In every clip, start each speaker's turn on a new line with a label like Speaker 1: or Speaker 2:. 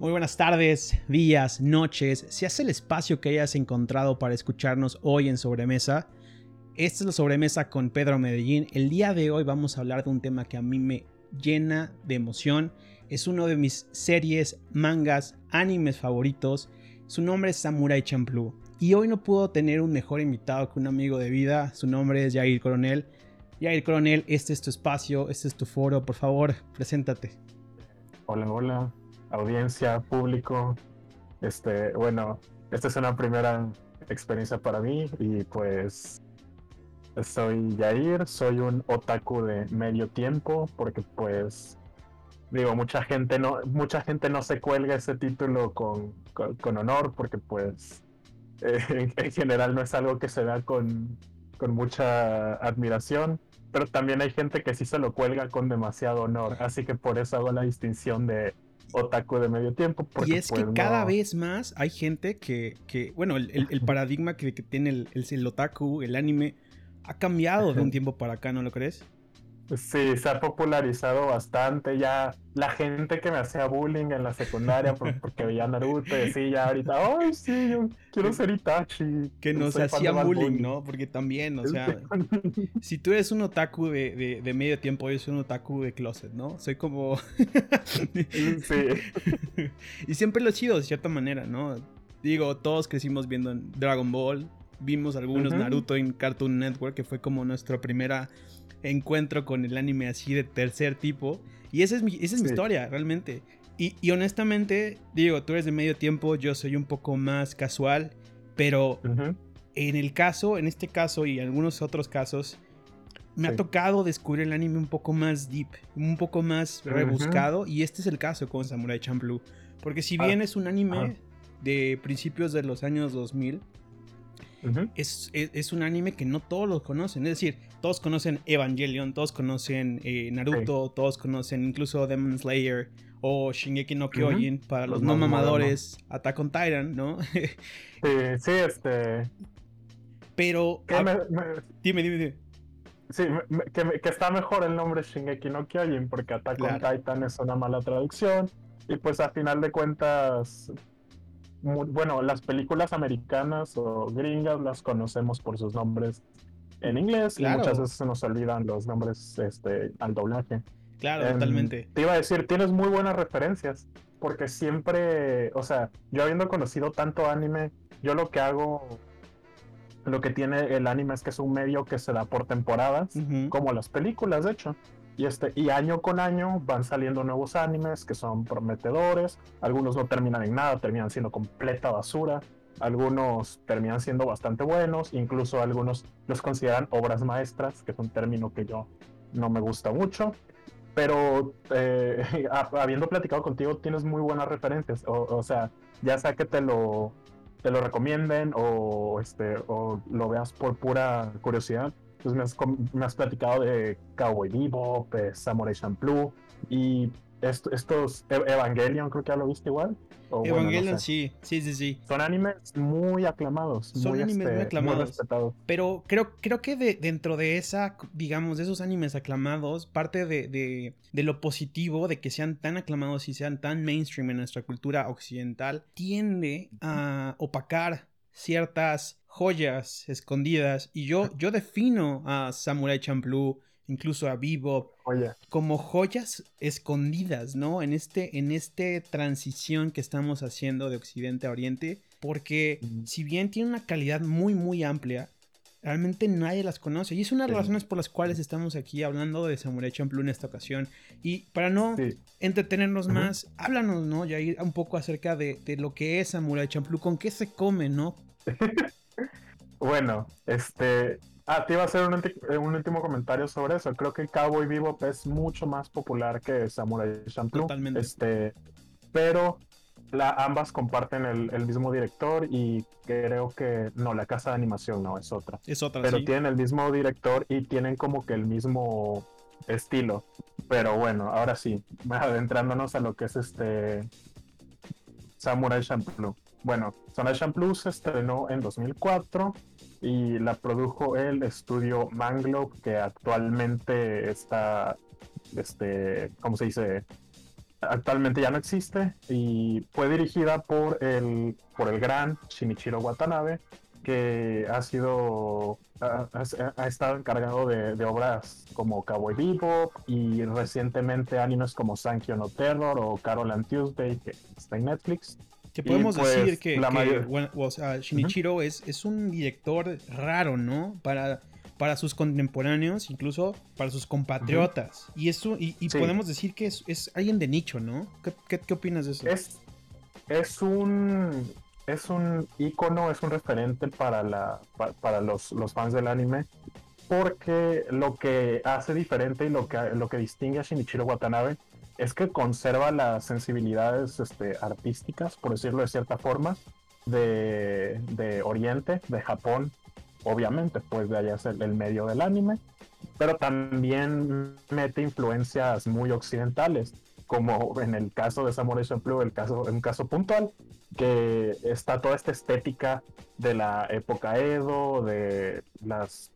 Speaker 1: Muy buenas tardes, días, noches, si hace el espacio que hayas encontrado para escucharnos hoy en Sobremesa. Esta es la Sobremesa con Pedro Medellín. El día de hoy vamos a hablar de un tema que a mí me llena de emoción. Es uno de mis series, mangas, animes favoritos. Su nombre es Samurai Champloo. Y hoy no puedo tener un mejor invitado que un amigo de vida. Su nombre es Jair Coronel. Jair Coronel, este es tu espacio, este es tu foro. Por favor, preséntate.
Speaker 2: Hola, hola audiencia, público. Este, bueno, esta es una primera experiencia para mí y pues soy Yair, soy un otaku de medio tiempo porque pues digo, mucha gente no mucha gente no se cuelga ese título con, con, honor porque pues eh, en, general no es algo que se da con, con mucha admiración pero también hay gente que sí se lo cuelga con demasiado honor, así que por eso hago la distinción de otaku de medio tiempo.
Speaker 1: y es que pues, cada vez más hay gente que, que bueno, el, paradigma que, tiene el, el, otaku, el anime, ha cambiado de un tiempo para acá, ¿no lo crees?
Speaker 2: Sí, se ha popularizado bastante. Ya la gente que me hacía bullying en la secundaria porque veía Naruto, decía ya ahorita, ay, sí, yo quiero ser Itachi.
Speaker 1: Que nos hacían bullying, ¿no? Porque también, o sea, si tú eres un otaku de, de, medio tiempo, yo soy un otaku de closet, ¿no? Soy como. sí. y siempre lo he sido, de cierta manera, ¿no? Digo, todos crecimos viendo Dragon Ball, vimos algunos Naruto en Cartoon Network, que fue como nuestra primera encuentro con el anime así de tercer tipo. Y esa es mi, esa es mi historia, realmente. Y, honestamente, digo, tú eres de medio tiempo, yo soy un poco más casual, pero en el caso, en este caso y en algunos otros casos, me ha tocado descubrir el anime un poco más deep, un poco más rebuscado, y este es el caso con Samurai Champloo. Porque si ah, bien es un anime de principios de los años 2000, es, un anime que no todos lo conocen. Es decir, todos conocen Evangelion, todos conocen eh, Naruto, todos conocen incluso Demon Slayer o Shingeki no Kyojin para los, no mamadores, Attack on Titan, ¿no?
Speaker 2: sí, sí, este.
Speaker 1: Pero. Dime, dime, dime.
Speaker 2: Sí, que, está mejor el nombre Shingeki no Kyojin porque Attack on Titan es una mala traducción. Y pues a final de cuentas, bueno, las películas americanas o gringas las conocemos por sus nombres en inglés y muchas veces se nos olvidan los nombres este, al doblaje.
Speaker 1: Claro, em, totalmente.
Speaker 2: Te iba a decir, tienes muy buenas referencias, porque siempre, o sea, yo habiendo conocido tanto anime, yo lo que hago, lo que tiene el anime es que es un medio que se da por temporadas, como las películas, de hecho. Y, este, y año con año van saliendo nuevos animes que son prometedores. Algunos no terminan en nada, terminan siendo completa basura. Algunos terminan siendo bastante buenos. Incluso algunos los consideran obras maestras, que es un término que yo no me gusta mucho. Pero eh, habiendo platicado contigo, tienes muy buenas referencias. O, sea, ya sea que te lo, te lo recomienden o, este, o lo veas por pura curiosidad pues me has, me has platicado de Cowboy Bebop, Samurai Champloo y estos e-, Evangelion creo que ya lo viste igual.
Speaker 1: Evangelion sí, sí, sí, sí.
Speaker 2: Son animes muy aclamados.
Speaker 1: Son animes muy este, aclamados. respetados. Pero creo, creo que dentro de esa, digamos, de esos animes aclamados, parte de, de, de, lo positivo de que sean tan aclamados y sean tan mainstream en nuestra cultura occidental, tiende a opacar ciertas joyas escondidas. Y yo, yo defino a Samurai Champloo, incluso a Bebop, como joyas escondidas, ¿no? En este, en este transición que estamos haciendo de Occidente a Oriente. Porque si bien tiene una calidad muy, muy amplia, realmente nadie las conoce. Y es una de las razones por las cuales estamos aquí hablando de Samurai Champloo en esta ocasión. Y para no entretenernos más, háblanos, ¿no? Ya ir un poco acerca de, de, lo que es Samurai Champloo, con qué se come, ¿no?
Speaker 2: Bueno, este. Ah, te iba a hacer un, último comentario sobre eso. Creo que Cowboy Bebop es mucho más popular que Samurai Champloo. Totalmente. Este, pero la, ambas comparten el, mismo director y creo que no, la casa de animación no, es otra.
Speaker 1: Es otra,
Speaker 2: Pero tienen el mismo director y tienen como que el mismo estilo. Pero bueno, ahora sí, adentrándonos a lo que es este Samurai Champloo. Bueno, Samurai Champloo se estrenó en 2004 y la produjo el estudio Manglobe, que actualmente está, este, ¿cómo se dice? actualmente ya no existe y fue dirigida por el, por el gran Shinichiro Watanabe, que ha sido ha, estado encargado de, obras como Cowboy Bebop y recientemente animes como Sankyo no Terror o Carol and Tuesday que está en Netflix.
Speaker 1: Que podemos pues, decir que, Shinichiro es, es un director raro, ¿no? Para para sus contemporáneos, incluso para sus compatriotas. Y eso, y, podemos decir que es, es, alguien de nicho, ¿no? ¿Qué, qué, opinas de eso?
Speaker 2: Es, es un es un icono, es un referente para la para, los, los, fans del anime. Porque lo que hace diferente y lo que, lo que distingue a Shinichiro Watanabe es que conserva las sensibilidades este, artísticas, por decirlo de cierta forma, de, de Oriente, de Japón, obviamente, pues de allá es el, medio del anime, pero también mete influencias muy occidentales, como en el caso de Samurai Champloo, el caso, un caso puntual, que está toda esta estética de la época Edo, de las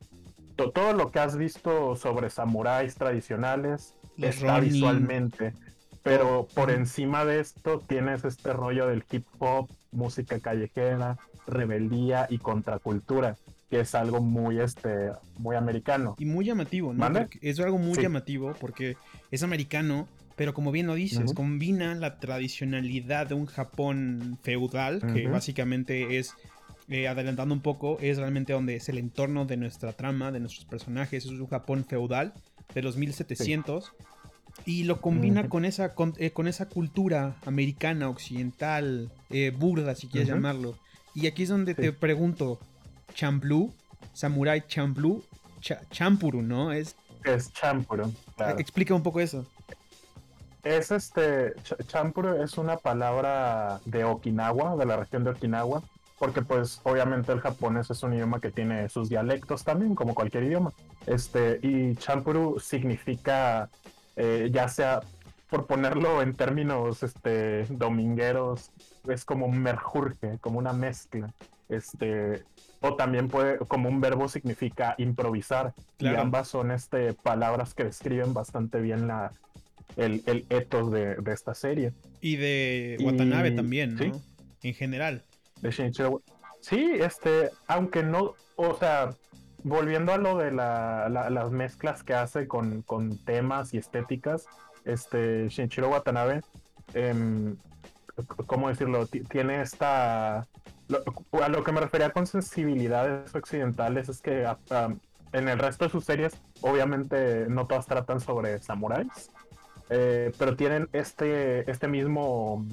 Speaker 2: todo lo que has visto sobre samuráis tradicionales está visualmente. Pero por encima de esto tienes este rollo del hip hop, música callejera, rebeldía y contracultura que es algo muy, este, muy americano.
Speaker 1: Y muy llamativo, ¿no? Es algo muy llamativo porque es americano, pero como bien lo dices, combina la tradicionalidad de un Japón feudal, que básicamente es, eh, adelantando un poco, es realmente donde es el entorno de nuestra trama, de nuestros personajes, es un Japón feudal de los 1700. Y lo combina con, esa, eh, con, esa cultura americana, occidental, eh, burda, si quieres llamarlo. Y aquí es donde te pregunto, Champloo, Samurai Champloo, Champuru, ¿no? Es,
Speaker 2: es Champuru.
Speaker 1: Explica un poco eso.
Speaker 2: Es este, Champuru es una palabra de Okinawa, de la región de Okinawa, porque pues obviamente el japonés es un idioma que tiene sus dialectos también, como cualquier idioma. Este, y Champuru significa, eh, ya sea por ponerlo en términos este, domingueros, es como un merjurje, como una mezcla. Este, o también puede, como un verbo significa improvisar. Y ambas son este, palabras que describen bastante bien la, el, el ethos de, esta serie.
Speaker 1: Y de Watanabe también, ¿no? En general.
Speaker 2: De Sí, este, aunque no, o sea, volviendo a lo de las mezclas que hace con, temas y estéticas, este, Shinichiro Watanabe, em, ¿cómo decirlo? tiene esta a lo que me refería con sensibilidades occidentales es que ah, ah, en el resto de sus series, obviamente no todas tratan sobre samuráis, eh, pero tienen este, este mismo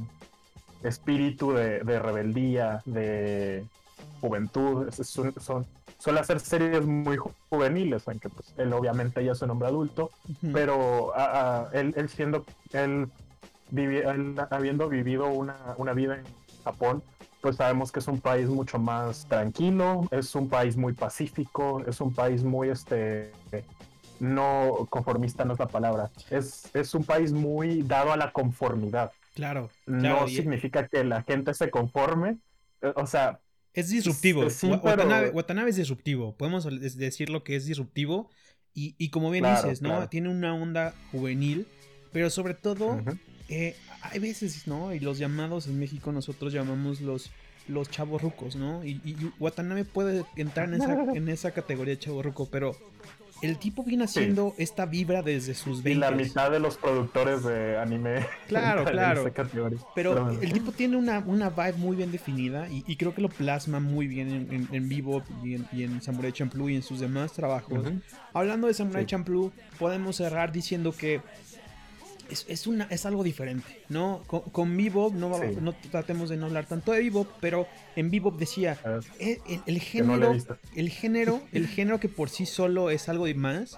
Speaker 2: espíritu de, rebeldía, de juventud. son, suele hacer series muy juveniles, aunque pues él obviamente ya es un hombre adulto, pero ah, él, siendo, él, habiendo vivido una, una vida en Japón, pues sabemos que es un país mucho más tranquilo, es un país muy pacífico, es un país muy, este, no conformista no es la palabra, es, es un país muy dado a la conformidad.
Speaker 1: Claro.
Speaker 2: No significa que la gente se conforme, eh, o sea...
Speaker 1: Es disruptivo. Watanabe, es disruptivo, podemos decirlo que es disruptivo y, como bien dices, ¿no? Tiene una onda juvenil, pero sobre todo eh, hay veces, ¿no? Y los llamados en México nosotros llamamos los, los chavos rucos, ¿no? Y, Watanabe puede entrar en esa, en esa categoría de chavo ruco, pero el tipo viene haciendo esta vibra desde sus 20.
Speaker 2: Y la mitad de los productores de anime.
Speaker 1: Claro, claro. Pero el tipo tiene una, una vibe muy bien definida y, creo que lo plasma muy bien en, vivo y en, y en, Samurai Champloo y en sus demás trabajos. Hablando de Samurai Champloo, podemos cerrar diciendo que es, una, es algo diferente, ¿no? Con, con Bebop, no, no tratemos de no hablar tanto de Bebop, pero en Bebop decía, eh, el, género, el género, el género que por sí solo es algo de más,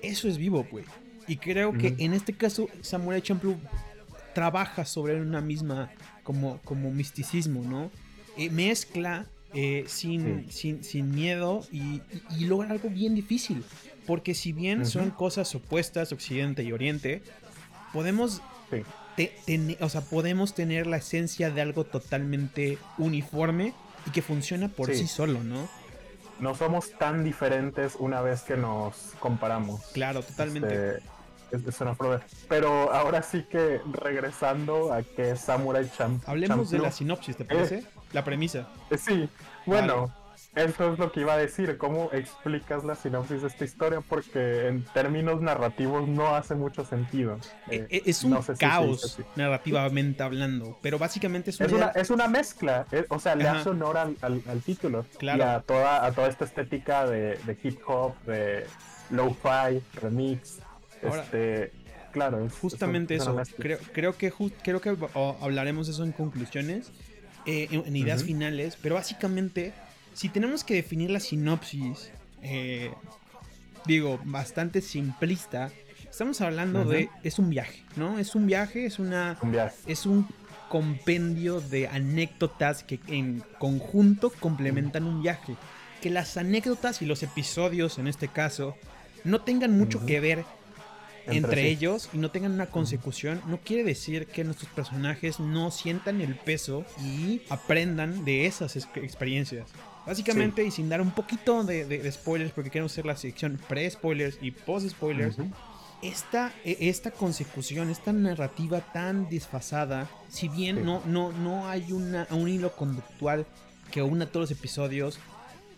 Speaker 1: eso es Bebop, güey. Y creo que en este caso Samurai Champloo trabaja sobre una misma como, como misticismo, ¿no? Eh, mezcla eh, sin, sin, sin, miedo y, logra algo bien difícil. Porque si bien son cosas opuestas, Occidente y Oriente, podemos, o sea, podemos tener la esencia de algo totalmente uniforme y que funciona por sí, solo, ¿no?
Speaker 2: No somos tan diferentes una vez que nos comparamos.
Speaker 1: Claro, totalmente.
Speaker 2: Este, es, una prueba. Pero ahora sí que regresando a que Samurai Champ.
Speaker 1: Hablemos de la sinopsis, ¿te parece? Eh, la premisa.
Speaker 2: Eh, sí, bueno. Eso es lo que iba a decir, cómo explicas la sinopsis de esta historia, porque en términos narrativos no hace mucho sentido.
Speaker 1: Eh, eh, es un caos narrativamente hablando, pero básicamente es,
Speaker 2: una, es una mezcla, eh, o sea, le hace honor al, título claro. y a toda, a toda esta estética de, hip hop, de lo-fi, remix, este... Claro,
Speaker 1: es, justamente eso. Creo, creo, que creo que hablaremos eso en conclusiones, en, ideas finales, pero básicamente si tenemos que definir la sinopsis, eh, digo, bastante simplista, estamos hablando de, es un viaje, ¿no? Es un viaje, es una... Es un compendio de anécdotas que en conjunto complementan un viaje. Que las anécdotas y los episodios, en este caso, no tengan mucho que ver entre, ellos y no tengan una consecución, no quiere decir que nuestros personajes no sientan el peso y aprendan de esas experiencias. Básicamente, y sin dar un poquito de, spoilers, porque queremos hacer la sección pre-spoilers y post-spoilers, esta, e, esta consecución, esta narrativa tan desfasada, si bien no, no, no hay una, un hilo conductual que una todos los episodios,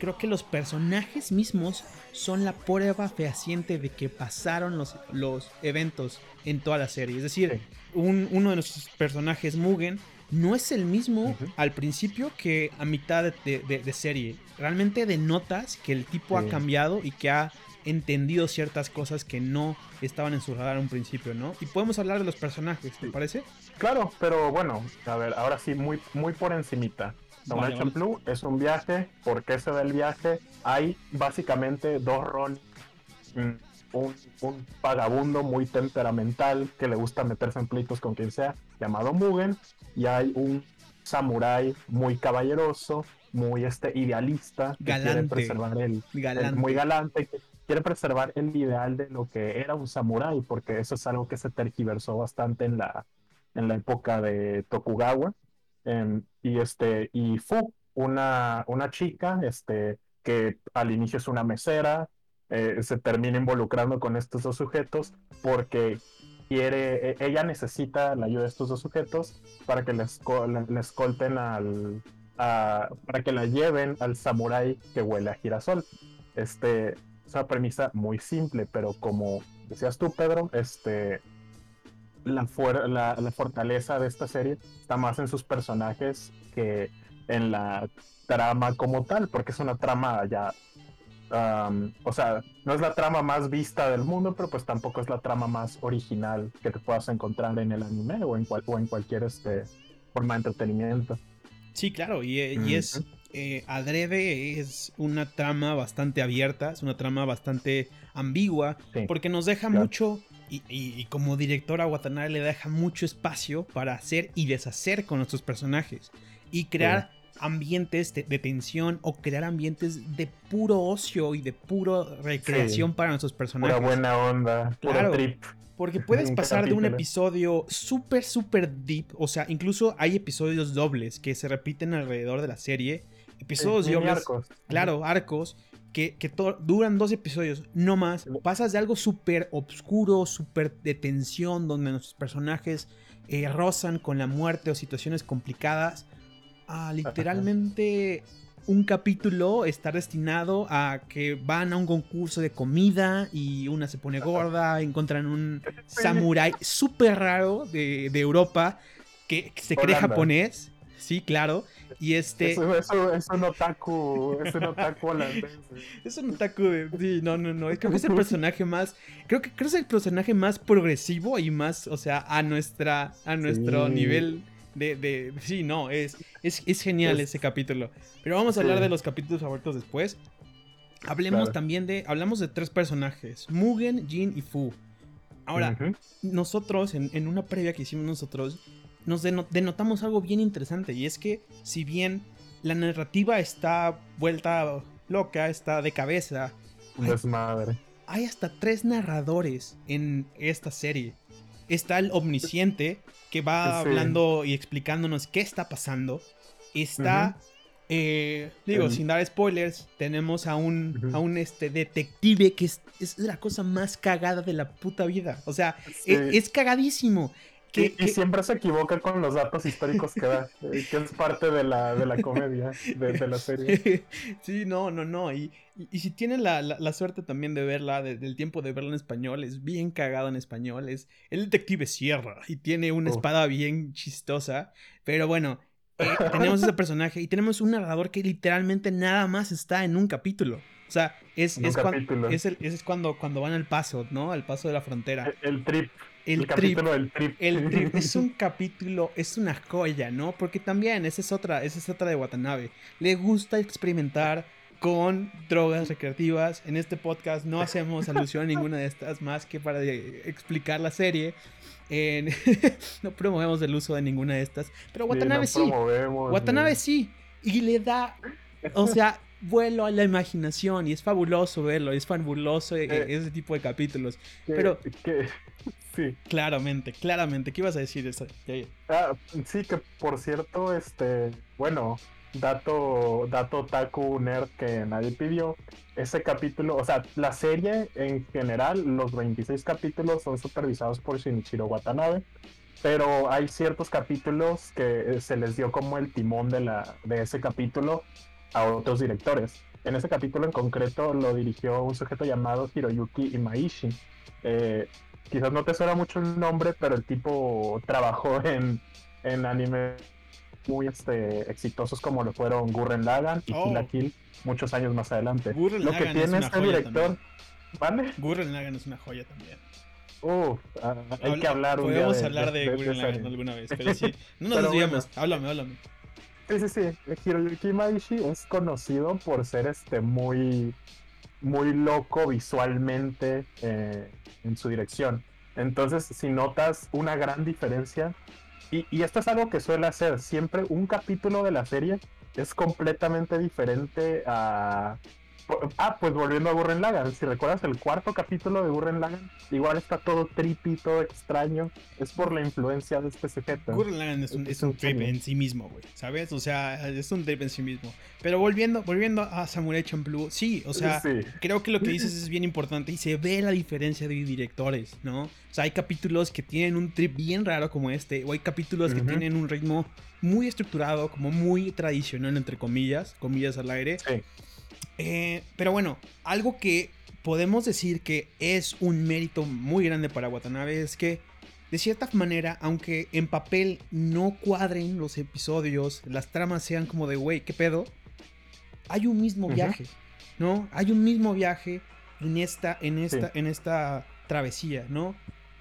Speaker 1: creo que los personajes mismos son la prueba fehaciente de que pasaron los, los eventos en toda la serie. Es decir, uno de nuestros personajes, Mugen, no es el mismo al principio que a mitad de, serie. Realmente denotas que el tipo ha cambiado y que ha entendido ciertas cosas que no estaban en su radar un principio, ¿no? Y podemos hablar de los personajes, ¿te parece?
Speaker 2: Claro, pero bueno, a ver, ahora sí, muy, muy por encimita. Vale, Blue es un viaje. ¿Por qué se da el viaje? Hay básicamente dos roles. Mm, un, un, vagabundo muy temperamental que le gusta meterse en pleitos con quien sea, llamado Mugen, y hay un samurái muy caballeroso, muy este idealista, que quiere preservar el, muy galante, que quiere preservar el ideal de lo que era un samurái, porque eso es algo que se tergiversó bastante en la, en la época de Tokugawa. Em, y este, y Fu, una, una chica, este, que al inicio es una mesera, eh, se termina involucrando con estos dos sujetos porque quiere, e, ella necesita la ayuda de estos dos sujetos para que les, escolten al, para que la lleven al samurái que huele a girasol. Este, es una premisa muy simple, pero como decías tú, Pedro, este, la, la, la, fortaleza de esta serie está más en sus personajes que en la trama como tal, porque es una trama ya o sea, no es la trama más vista del mundo, pero pues tampoco es la trama más original que te puedas encontrar en el anime o en, en cualquier este, forma de entretenimiento.
Speaker 1: Sí, claro, y, eh, es eh, adrede, es una trama bastante abierta, es una trama bastante ambigua, porque nos deja mucho, y, como directora Watanabe le deja mucho espacio para hacer y deshacer con nuestros personajes y crear ambientes de, tensión o crear ambientes de puro ocio y de puro recreación para nuestros personajes.
Speaker 2: Una buena onda, claro, trip.
Speaker 1: Porque puedes pasar de un episodio súper, súper deep. O sea, incluso hay episodios dobles que se repiten alrededor de la serie. Episodios dobles. Arcos. Claro, arcos. Que, que duran dos episodios, no más. Pasas de algo súper oscuro, súper de tensión, donde nuestros personajes eh, rozan con la muerte o situaciones complicadas, a literalmente un capítulo está destinado a que van a un concurso de comida y una se pone gorda, encuentran un samurái súper raro de, Europa que, se cree japonés. Sí, claro. Y este.
Speaker 2: Eso, es un otaku. Es un otaku holandés.
Speaker 1: es un otaku de. Sí, no, no, no. Creo que es el personaje más. Creo que, creo que es el personaje más progresivo y más, o sea, a nuestra. a nuestro nivel de, sí, no, es, es, genial ese capítulo. Pero vamos a hablar de los capítulos favoritos después. Hablemos también de. Hablamos de tres personajes: Mugen, Jin y Fu. Ahora, nosotros, en, una previa que hicimos nosotros, nos denotamos algo bien interesante. Y es que, si bien la narrativa está vuelta loca, está de cabeza.
Speaker 2: Desmadre.
Speaker 1: hay hasta tres narradores en esta serie. Está el omnisciente, que va hablando y explicándonos qué está pasando. Está Eh, digo, sin dar spoilers, tenemos a un, a un este, detective que es, es, la cosa más cagada de la puta vida. O sea, e, es, cagadísimo.
Speaker 2: Y, siempre se equivoca con los datos históricos que da, eh, que es parte de la, de la comedia de, la serie.
Speaker 1: Sí, no, no, no. Y, y, si tienen la, la, suerte también de verla, del tiempo de verla en español, es bien cagado en español. Es el detective Sierra y tiene una espada bien chistosa. Pero bueno, eh, tenemos ese personaje y tenemos un narrador que literalmente nada más está en un capítulo. O sea, es, es, cuando, es, el, es, cuando, cuando van al paso, ¿no? Al paso de la frontera.
Speaker 2: El, trip. El, capítulo del trip.
Speaker 1: El trip es un capítulo, es una joya, ¿no? Porque también, esa es otra, esa es otra de Watanabe. Le gusta experimentar con drogas recreativas. En este podcast no hacemos alusión a ninguna de estas más que para explicar la serie. no promovemos el uso de ninguna de estas. Pero Watanabe sí. Watanabe sí. Y le da, o sea, vuelo a la imaginación. Y es fabuloso verlo. Es fabuloso eh, eh, ese tipo de capítulos. pero...
Speaker 2: sí.
Speaker 1: Claramente, claramente. ¿Qué ibas a decir? Eso?
Speaker 2: Ah, sí, que por cierto, este, bueno, dato, dato Taku Nerd que nadie pidió. Ese capítulo, o sea, la serie en general, los 26 capítulos son supervisados por Shinichiro Watanabe, pero hay ciertos capítulos que eh, se les dio como el timón de, la, de ese capítulo a otros directores. En ese capítulo en concreto lo dirigió un sujeto llamado Hiroyuki Imaishi. Eh, quizás no te suena mucho el nombre, pero el tipo trabajó en, en anime muy este, exitosos como lo fueron Gurren Lagan y Kill oh. Kill muchos años más adelante.
Speaker 1: lo
Speaker 2: que tiene este director,
Speaker 1: ¿vale? Gurren Lagan es una joya también.
Speaker 2: Uf, ah, hay que hablar
Speaker 1: un Podemos hablar de, Gurren Lagan alguna vez, pero sí, no nos desviamos, háblame, háblame.
Speaker 2: Sí, sí, sí, Hiroyuki Maishi es conocido por ser este muy, muy loco visualmente eh, en su dirección. Entonces, si notas una gran diferencia y, esto es algo que suele hacer. Siempre un capítulo de la serie es completamente diferente a, Ah, pues volviendo a Gurren Lagann, si recuerdas el cuarto capítulo de Gurren Lagann, igual está todo trippy, todo extraño, es por la influencia de este sujeto.
Speaker 1: Gurren Lagann es un, es un trip en sí mismo, güey, ¿sabes? O sea, es un trip en sí mismo. Pero volviendo, volviendo a Samurai Champloo, sí, o sea, creo que lo que dices es bien importante y se ve la diferencia de directores, ¿no? O sea, hay capítulos que tienen un trip bien raro como este, o hay capítulos que tienen un ritmo muy estructurado, como muy tradicional, entre comillas, comillas al aire. Sí eh, pero bueno, algo que podemos decir que es un mérito muy grande para Watanabe es que, de cierta manera, aunque en papel no cuadren los episodios, las tramas sean como de, güey, ¿qué pedo? Hay un mismo viaje, ¿no? Hay un mismo viaje en esta, en esta, en esta travesía, ¿no?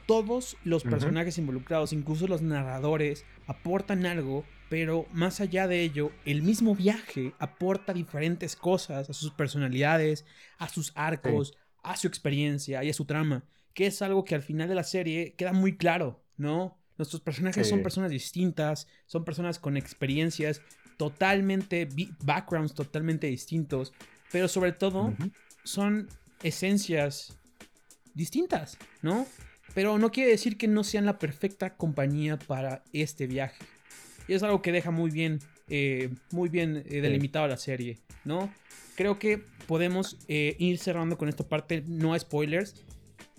Speaker 1: Todos los personajes involucrados, incluso los narradores, aportan algo pero más allá de ello, el mismo viaje aporta diferentes cosas a sus personalidades, a sus arcos, a su experiencia y a su trama, que es algo que al final de la serie queda muy claro, ¿no? Nuestros personajes son personas distintas, son personas con experiencias totalmente, backgrounds totalmente distintos, pero sobre todo son esencias distintas, ¿no? Pero no quiere decir que no sean la perfecta compañía para este viaje. Y es algo que deja muy bien, eh, muy bien eh, delimitado la serie, ¿no? Creo que podemos eh, ir cerrando con esta parte, no spoilers.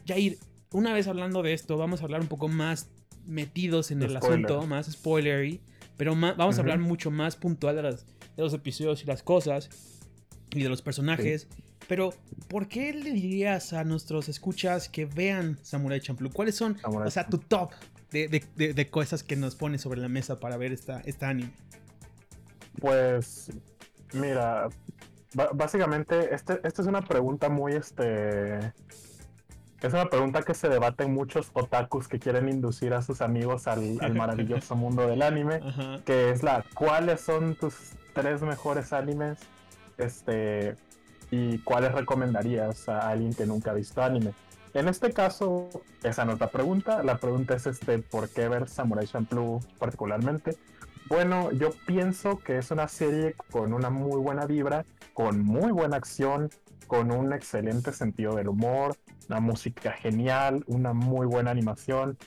Speaker 1: Ya ir, una vez hablando de esto, vamos a hablar un poco más metidos en el asunto, más spoilery, pero vamos a hablar mucho más puntual de, las, de, los episodios y las cosas y de los personajes. Pero, ¿por qué le dirías a nuestros escuchas que vean Samurai Champloo? ¿Cuáles son, o sea, tu top de, cosas que nos pone sobre la mesa para ver esta, esta anime?
Speaker 2: Pues, mira, básicamente, este, esta es una pregunta muy, este... Es una pregunta que se debate en muchos otakus que quieren inducir a sus amigos al, maravilloso mundo del anime, que es la, ¿cuáles son tus tres mejores animes? Este, y cuáles recomendarías a alguien que nunca ha visto anime. En este caso, esa no es la pregunta. La pregunta es este, ¿por qué ver Samurai Champloo particularmente? Bueno, yo pienso que es una serie con una muy buena vibra, con muy buena acción, con un excelente sentido del humor, una música genial, una muy buena animación.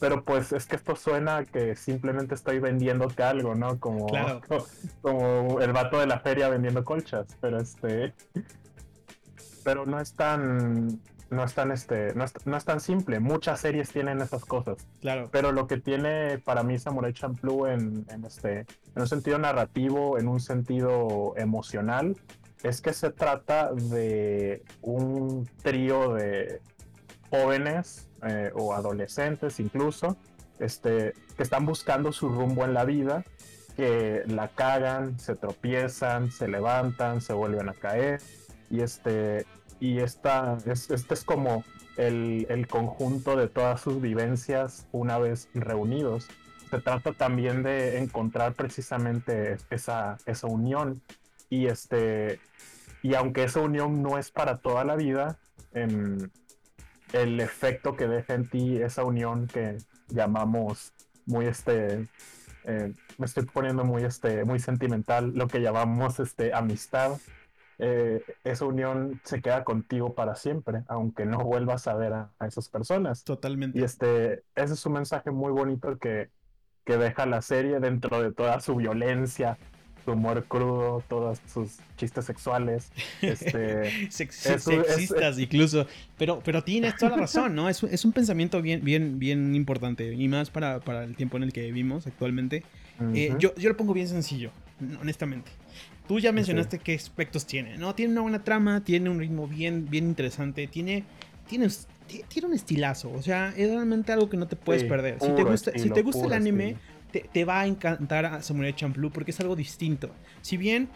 Speaker 2: pero pues es que esto suena que simplemente estoy vendiéndote algo, ¿no? Como, como, el vato de la feria vendiendo colchas, pero este... Pero no es tan... No es tan este, no es, tan simple. Muchas series tienen esas cosas.
Speaker 1: Claro.
Speaker 2: Pero lo que tiene para mí Samurai Champloo en, en este, en un sentido narrativo, en un sentido emocional, es que se trata de un trío de jóvenes eh, o adolescentes incluso, este, que están buscando su rumbo en la vida, que la cagan, se tropiezan, se levantan, se vuelven a caer, y este, y esta, este es como el, el conjunto de todas sus vivencias una vez reunidos. Se trata también de encontrar precisamente esa, esa unión y este y aunque esa unión no es para toda la vida, en, el efecto que deja en ti esa unión que llamamos muy este eh, me estoy poniendo muy este muy sentimental lo que llamamos este amistad eh, esa unión se queda contigo para siempre aunque no vuelvas a ver a, esas personas
Speaker 1: totalmente
Speaker 2: y este ese es un mensaje muy bonito que que deja la serie dentro de toda su violencia su humor crudo, todos sus chistes sexuales. Este,
Speaker 1: sexistas incluso. Pero, pero tienes toda la razón, ¿no? Es, es, un pensamiento bien, bien, bien importante. Y más para, para el tiempo en el que vivimos actualmente. Eh, yo, yo lo pongo bien sencillo, honestamente. Tú ya mencionaste qué aspectos tiene, ¿no? Tiene una buena trama, tiene un ritmo bien, bien interesante, tiene, tiene, tiene un estilazo. O sea, es realmente algo que no te puedes perder. Si te gusta, si te gusta el anime te, va a encantar a Samurai Champloo porque es algo distinto. Si bien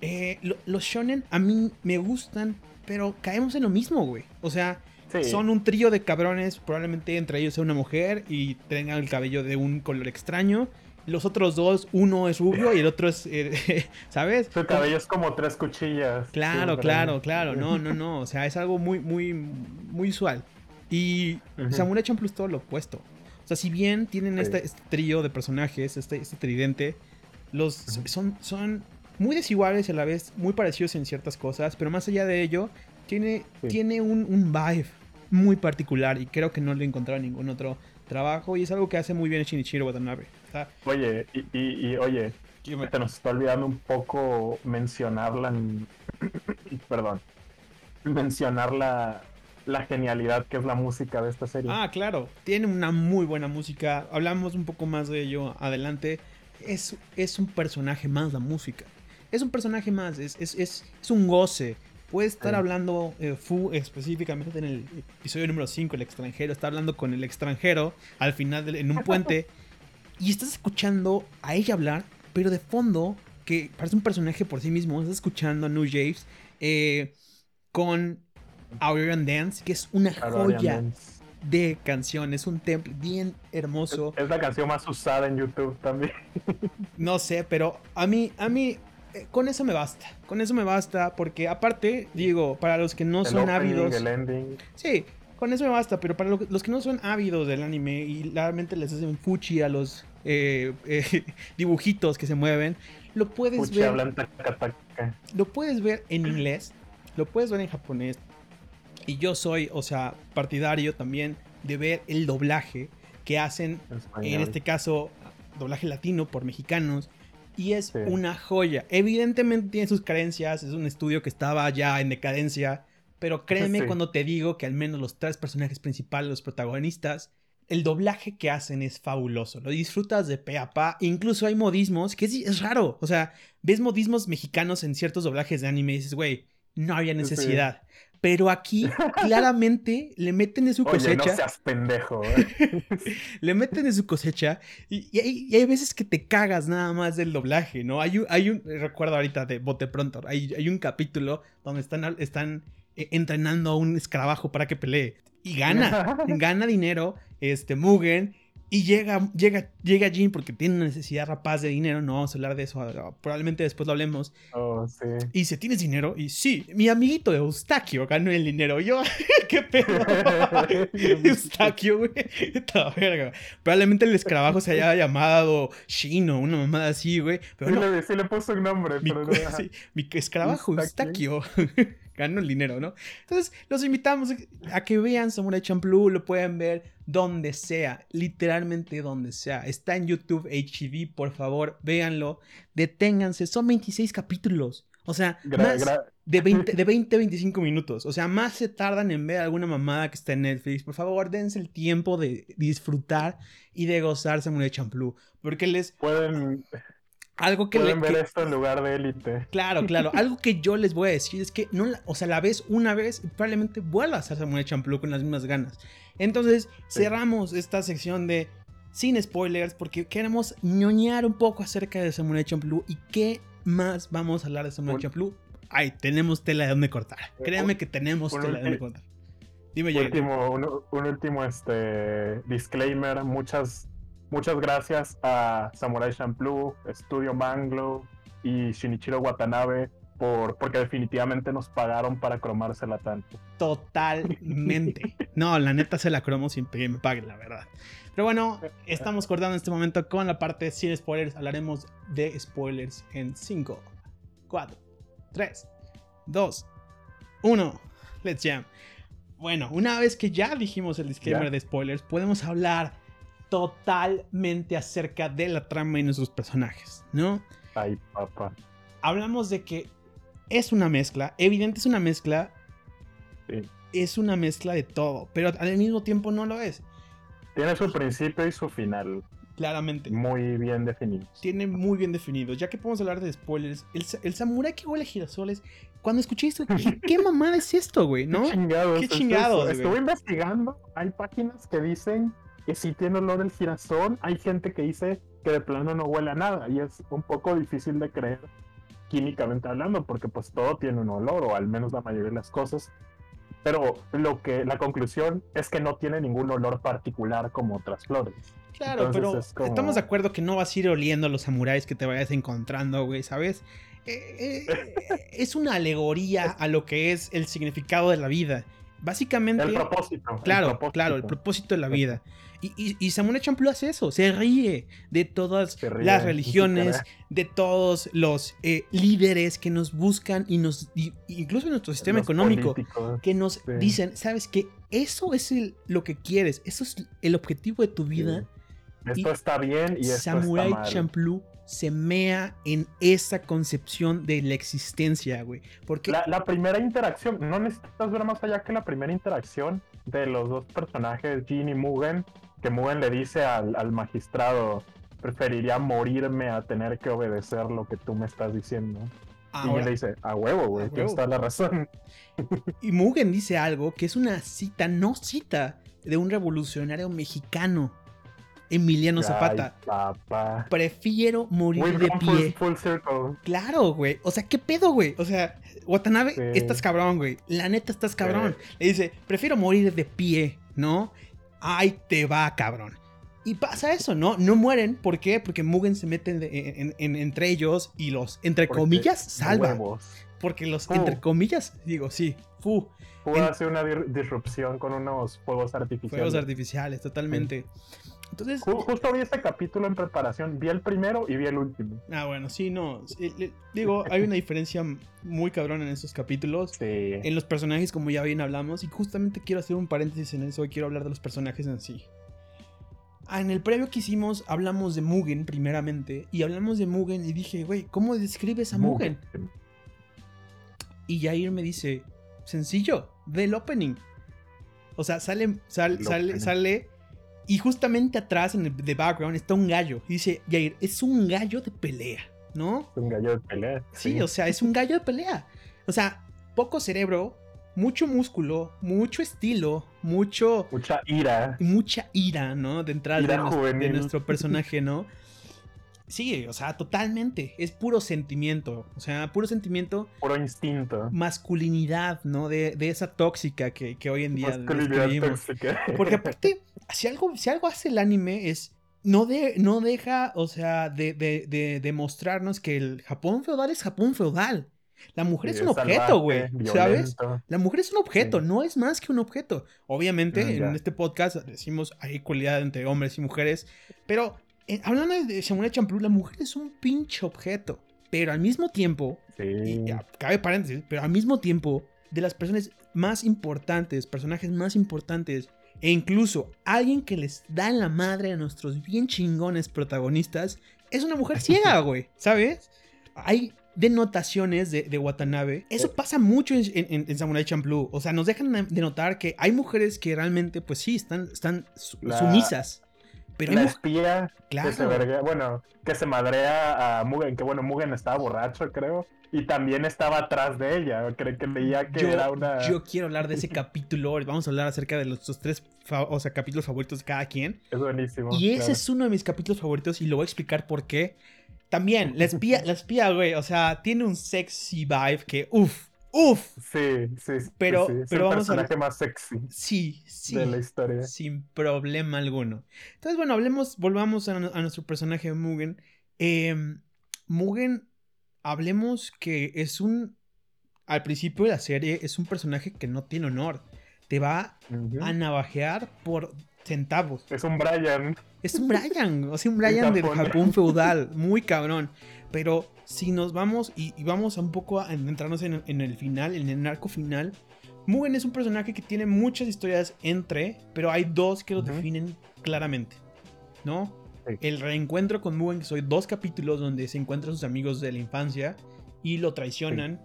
Speaker 1: eh, los shonen a mí me gustan, pero caemos en lo mismo, güey. O sea, son un trío de cabrones, probablemente entre ellos sea una mujer y tengan el cabello de un color extraño. Los otros dos, uno es rubio y el otro es, eh, ¿sabes?
Speaker 2: Su cabello es como tres cuchillas.
Speaker 1: Claro, claro, claro. No, no, no. O sea, es algo muy, muy, muy usual. Y Samurai Champloo es todo lo opuesto. O sea, si bien tienen este, este, trío de personajes, este, este tridente, los son, son muy desiguales y a la vez muy parecidos en ciertas cosas, pero más allá de ello, tiene, tiene un, un, vibe muy particular y creo que no lo he encontrado en ningún otro trabajo y es algo que hace muy bien Shinichiro Watanabe.
Speaker 2: Oye, y, y, oye, te nos está olvidando un poco mencionarla, perdón, mencionar la, la genialidad que es la música de esta serie.
Speaker 1: Ah, claro, tiene una muy buena música. Hablamos un poco más de ello adelante. Es, es un personaje más la música. Es un personaje más, es, es, es, un goce. Puede estar hablando eh, Fu específicamente en el episodio número 5, el extranjero. Está hablando con el extranjero al final en un puente. Y estás escuchando a ella hablar, pero de fondo, que parece un personaje por sí mismo. Estás escuchando a New James eh, con Aurorian Dance, que es una joya de canción. Es un temple bien hermoso.
Speaker 2: Es, la canción más usada en YouTube también.
Speaker 1: no sé, pero a mí, a mí, eh, con eso me basta. Con eso me basta, porque aparte, digo, para los que no son ávidos. Sí, con eso me basta, pero para los que no son ávidos del anime y realmente les hacen fuchi a los eh, eh, dibujitos que se mueven, lo puedes ver. Lo puedes ver en inglés, lo puedes ver en japonés, y yo soy, o sea, partidario también de ver el doblaje que hacen, en este caso, doblaje latino por mexicanos. Y es una joya. Evidentemente tiene sus carencias, es un estudio que estaba ya en decadencia. Pero créeme cuando te digo que al menos los tres personajes principales, los protagonistas, el doblaje que hacen es fabuloso. Lo disfrutas de pe a pa. Incluso hay modismos que es, raro. O sea, ves modismos mexicanos en ciertos doblajes de anime y dices, güey, no había necesidad. Pero aquí claramente le meten de su cosecha.
Speaker 2: no seas pendejo. ¿eh?
Speaker 1: le meten de su cosecha y, hay, veces que te cagas nada más del doblaje, ¿no? Hay un, hay un recuerdo ahorita de Bote Pronto, hay, hay un capítulo donde están, están eh, entrenando a un escarabajo para que pelee y gana, gana dinero, este Mugen y llega, llega, llega Jin porque tiene una necesidad rapaz de dinero. No vamos a hablar de eso. Probablemente después lo hablemos.
Speaker 2: Oh, sí.
Speaker 1: Y dice, ¿tienes dinero? Y sí, mi amiguito de Eustaquio ganó el dinero. yo, ¿qué pedo? Eustaquio, güey. Verga. Probablemente el escarabajo se haya llamado Shino, una mamada así, güey.
Speaker 2: Pero sí, le, sí le puso un nombre.
Speaker 1: Mi, pero mi escarabajo Eustaquio. Ganó el dinero, ¿no? Entonces, los invitamos a que vean Samurai Champloo, lo pueden ver donde sea, literalmente donde sea. Está en YouTube HD, por favor, véanlo, deténganse, son 26 capítulos. O sea, más de 20, de 20 25 minutos. O sea, más se tardan en ver alguna mamada que está en Netflix. Por favor, dense el tiempo de disfrutar y de gozar Samurai Champloo. Porque les...
Speaker 2: Pueden...
Speaker 1: Algo que
Speaker 2: Pueden ver esto en lugar de élite.
Speaker 1: Claro, claro. Algo que yo les voy a decir es que no, o sea, la ves una vez y probablemente vuelvas a hacer Samurai Champloo con las mismas ganas. Entonces, cerramos esta sección de sin spoilers porque queremos ñoñar un poco acerca de Samurai Champloo y qué más vamos a hablar de Samurai Champloo. Ay, tenemos tela de donde cortar. Créanme que tenemos tela de donde cortar.
Speaker 2: Dime, último, un, un, último este, disclaimer. Muchas Muchas gracias a Samurai Champloo, Studio Manglo y Shinichiro Watanabe por, porque definitivamente nos pagaron para cromársela tanto.
Speaker 1: Totalmente. No, la neta se la cromo sin que me paguen, la verdad. Pero bueno, estamos cortando en este momento con la parte sin spoilers. Hablaremos de spoilers en 5, 4, 3, 2, 1. Let's jam. Bueno, una vez que ya dijimos el disclaimer de spoilers, podemos hablar totalmente acerca de la trama y nuestros personajes, ¿no?
Speaker 2: Ay, papá.
Speaker 1: Hablamos de que es una mezcla, evidente es una mezcla. Sí. Es una mezcla de todo, pero al mismo tiempo no lo es.
Speaker 2: Tiene su principio y su final.
Speaker 1: Claramente.
Speaker 2: Muy bien definido.
Speaker 1: Tiene muy bien definido. Ya que podemos hablar de spoilers, el, el samurái que huele a girasoles. Cuando escuché esto, ¿qué, qué mamada es esto, güey? ¿No?
Speaker 2: Qué chingados.
Speaker 1: Qué chingados.
Speaker 2: Estuve investigando. Hay páginas que dicen que si tiene olor el girasol. Hay gente que dice que de plano no huele a nada y es un poco difícil de creer químicamente hablando porque pues todo tiene un olor o al menos la mayoría de las cosas. Pero lo que la conclusión es que no tiene ningún olor particular como otras flores.
Speaker 1: Claro, pero estamos de acuerdo que no vas a ir oliendo a los samuráis que te vayas encontrando, güey, ¿sabes? Eh, eh, es una alegoría a lo que es el significado de la vida. Básicamente.
Speaker 2: El propósito.
Speaker 1: Claro, claro, el propósito de la vida. Y, y, y Samuel Champloo hace eso, se ríe de todas las religiones, de todos los eh, líderes que nos buscan y nos, incluso en nuestro sistema económico, que nos dicen, sabes que eso es lo que quieres, eso es el objetivo de tu vida.
Speaker 2: Esto está bien y esto Samurai está mal.
Speaker 1: Champloo se mea en esa concepción de la existencia, güey. Porque
Speaker 2: la, primera interacción, no necesitas ver más allá que la primera interacción de los dos personajes, Jin y Mugen, que Mugen le dice al, magistrado, preferiría morirme a tener que obedecer lo que tú me estás diciendo. y él le dice, a huevo, güey, tienes está la razón.
Speaker 1: Y Mugen dice algo que es una cita, no cita, de un revolucionario mexicano Emiliano Zapata. Prefiero morir de pie. Claro, güey. O sea, ¿qué pedo, güey? O sea, Watanabe, estás cabrón, güey. La neta, estás cabrón. Le dice, prefiero morir de pie, ¿no? Ahí te va, cabrón. Y pasa eso, ¿no? No mueren. ¿Por qué? Porque Mugen se mete entre ellos y los, entre comillas, salva. Porque los, entre comillas, digo, sí. Fu.
Speaker 2: Pudo hacer una disrupción con unos fuegos artificiales.
Speaker 1: Fuegos artificiales, totalmente. Entonces,
Speaker 2: Justo vi este capítulo en preparación. Vi el primero y vi el último.
Speaker 1: Ah, bueno, sí, no. Digo, hay una diferencia muy cabrón en esos capítulos.
Speaker 2: Sí.
Speaker 1: En los personajes, como ya bien hablamos. Y justamente quiero hacer un paréntesis en eso y quiero hablar de los personajes en sí. Ah, en el previo que hicimos, hablamos de Mugen primeramente. Y hablamos de Mugen y dije, güey, ¿cómo describes a Mugen? Y Jair me dice, sencillo, del opening. O sea, sale, sale, sale y justamente atrás, en el de background, está un gallo. Y dice, Jair, es un gallo de pelea, ¿no?
Speaker 2: Es un gallo de pelea.
Speaker 1: Sí. o sea, es un gallo de pelea. O sea, poco cerebro, mucho músculo, mucho estilo, mucho...
Speaker 2: Mucha ira.
Speaker 1: Mucha ira, ¿no? De entrada de, nuestro personaje, ¿no? Sí, o sea, totalmente. Es puro sentimiento. O sea, puro sentimiento.
Speaker 2: Puro instinto.
Speaker 1: Masculinidad, ¿no? De, esa tóxica que, hoy en día Masculinidad tóxica. Porque aparte, si algo, si algo hace el anime es. No, de, no deja, o sea, de, de, de, mostrarnos que el Japón feudal es Japón feudal. La mujer es un objeto, güey. ¿Sabes? La mujer es un objeto, no es más que un objeto. Obviamente, ah, en este podcast decimos hay equalidad entre hombres y mujeres, pero eh, hablando de Samurai Champloo, la mujer es un pinche objeto. Pero al mismo tiempo, cabe paréntesis, pero al mismo tiempo, de las personas más importantes, personajes más importantes, e incluso alguien que les da en la madre a nuestros bien chingones protagonistas, es una mujer ciega, güey, ¿sabes? Hay denotaciones de, de Watanabe. Eso pasa mucho en, Samurai Champloo. O sea, nos dejan de notar que hay mujeres que realmente, pues sí, están, están sumisas. Pero
Speaker 2: la espía que se bueno, que se madrea a Mugen, que bueno, Mugen estaba borracho, creo. Y también estaba atrás de ella. Creo que leía que era una.
Speaker 1: Yo quiero hablar de ese capítulo. Vamos a hablar acerca de los, tres o sea, capítulos favoritos de cada quien.
Speaker 2: Es buenísimo.
Speaker 1: Y ese es uno de mis capítulos favoritos y lo voy a explicar por qué. También, la espía, la espía, güey, o sea, tiene un sexy vibe que, uff, uff.
Speaker 2: Sí, sí,
Speaker 1: pero,
Speaker 2: sí, es
Speaker 1: pero
Speaker 2: el personaje más sexy.
Speaker 1: Sí, sí.
Speaker 2: De la historia.
Speaker 1: Sin problema alguno. Entonces, bueno, hablemos, volvamos a, nuestro personaje Mugen. Em, Mugen, hablemos que es un, al principio de la serie, es un personaje que no tiene honor. Te va a navajear por centavos.
Speaker 2: Es un Brian.
Speaker 1: Es un Brian, o sea, un Brian del Japón feudal, muy cabrón. Pero si nos vamos y, vamos un poco a entrarnos en, el final, en el narco final, Mugen es un personaje que tiene muchas historias entre, pero hay dos que lo definen claramente, ¿no? El reencuentro con Mugen, que son dos capítulos donde se encuentran sus amigos de la infancia y lo traicionan.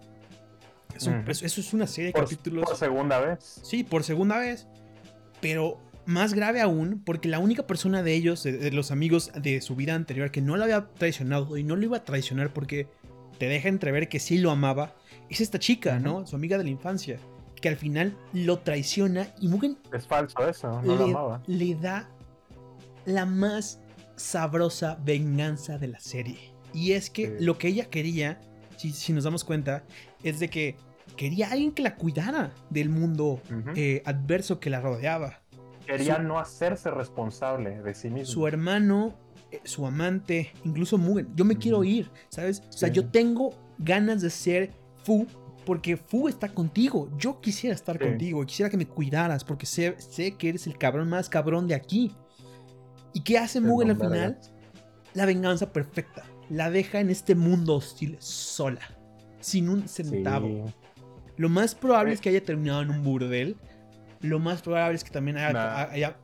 Speaker 1: eso, es una serie de capítulos.
Speaker 2: Por segunda vez.
Speaker 1: Sí, por segunda vez. Pero más grave aún, porque la única persona de ellos, de, los amigos de su vida anterior, que no lo había traicionado y no lo iba a traicionar porque te deja entrever que sí lo amaba, es esta chica, ¿no? Su amiga de la infancia, que al final lo traiciona y Mugen...
Speaker 2: Es falso eso, no
Speaker 1: le,
Speaker 2: lo amaba.
Speaker 1: Le da la más sabrosa venganza de la serie. Y es que lo que ella quería, si, nos damos cuenta, es de que quería alguien que la cuidara del mundo eh, adverso que la rodeaba.
Speaker 2: Quería no hacerse responsable de sí mismo.
Speaker 1: Su hermano, eh, su amante, incluso Mugen. Yo me quiero ir, ¿sabes? O sea, yo tengo ganas de ser Fu porque Fu está contigo. Yo quisiera estar contigo. Quisiera que me cuidaras porque sé, sé, que eres el cabrón más cabrón de aquí. ¿Y qué hace Mugen al final? La venganza perfecta. La deja en este mundo hostil sola. Sin un centavo. Lo más probable es que haya terminado en un burdel lo más probable es que también haya,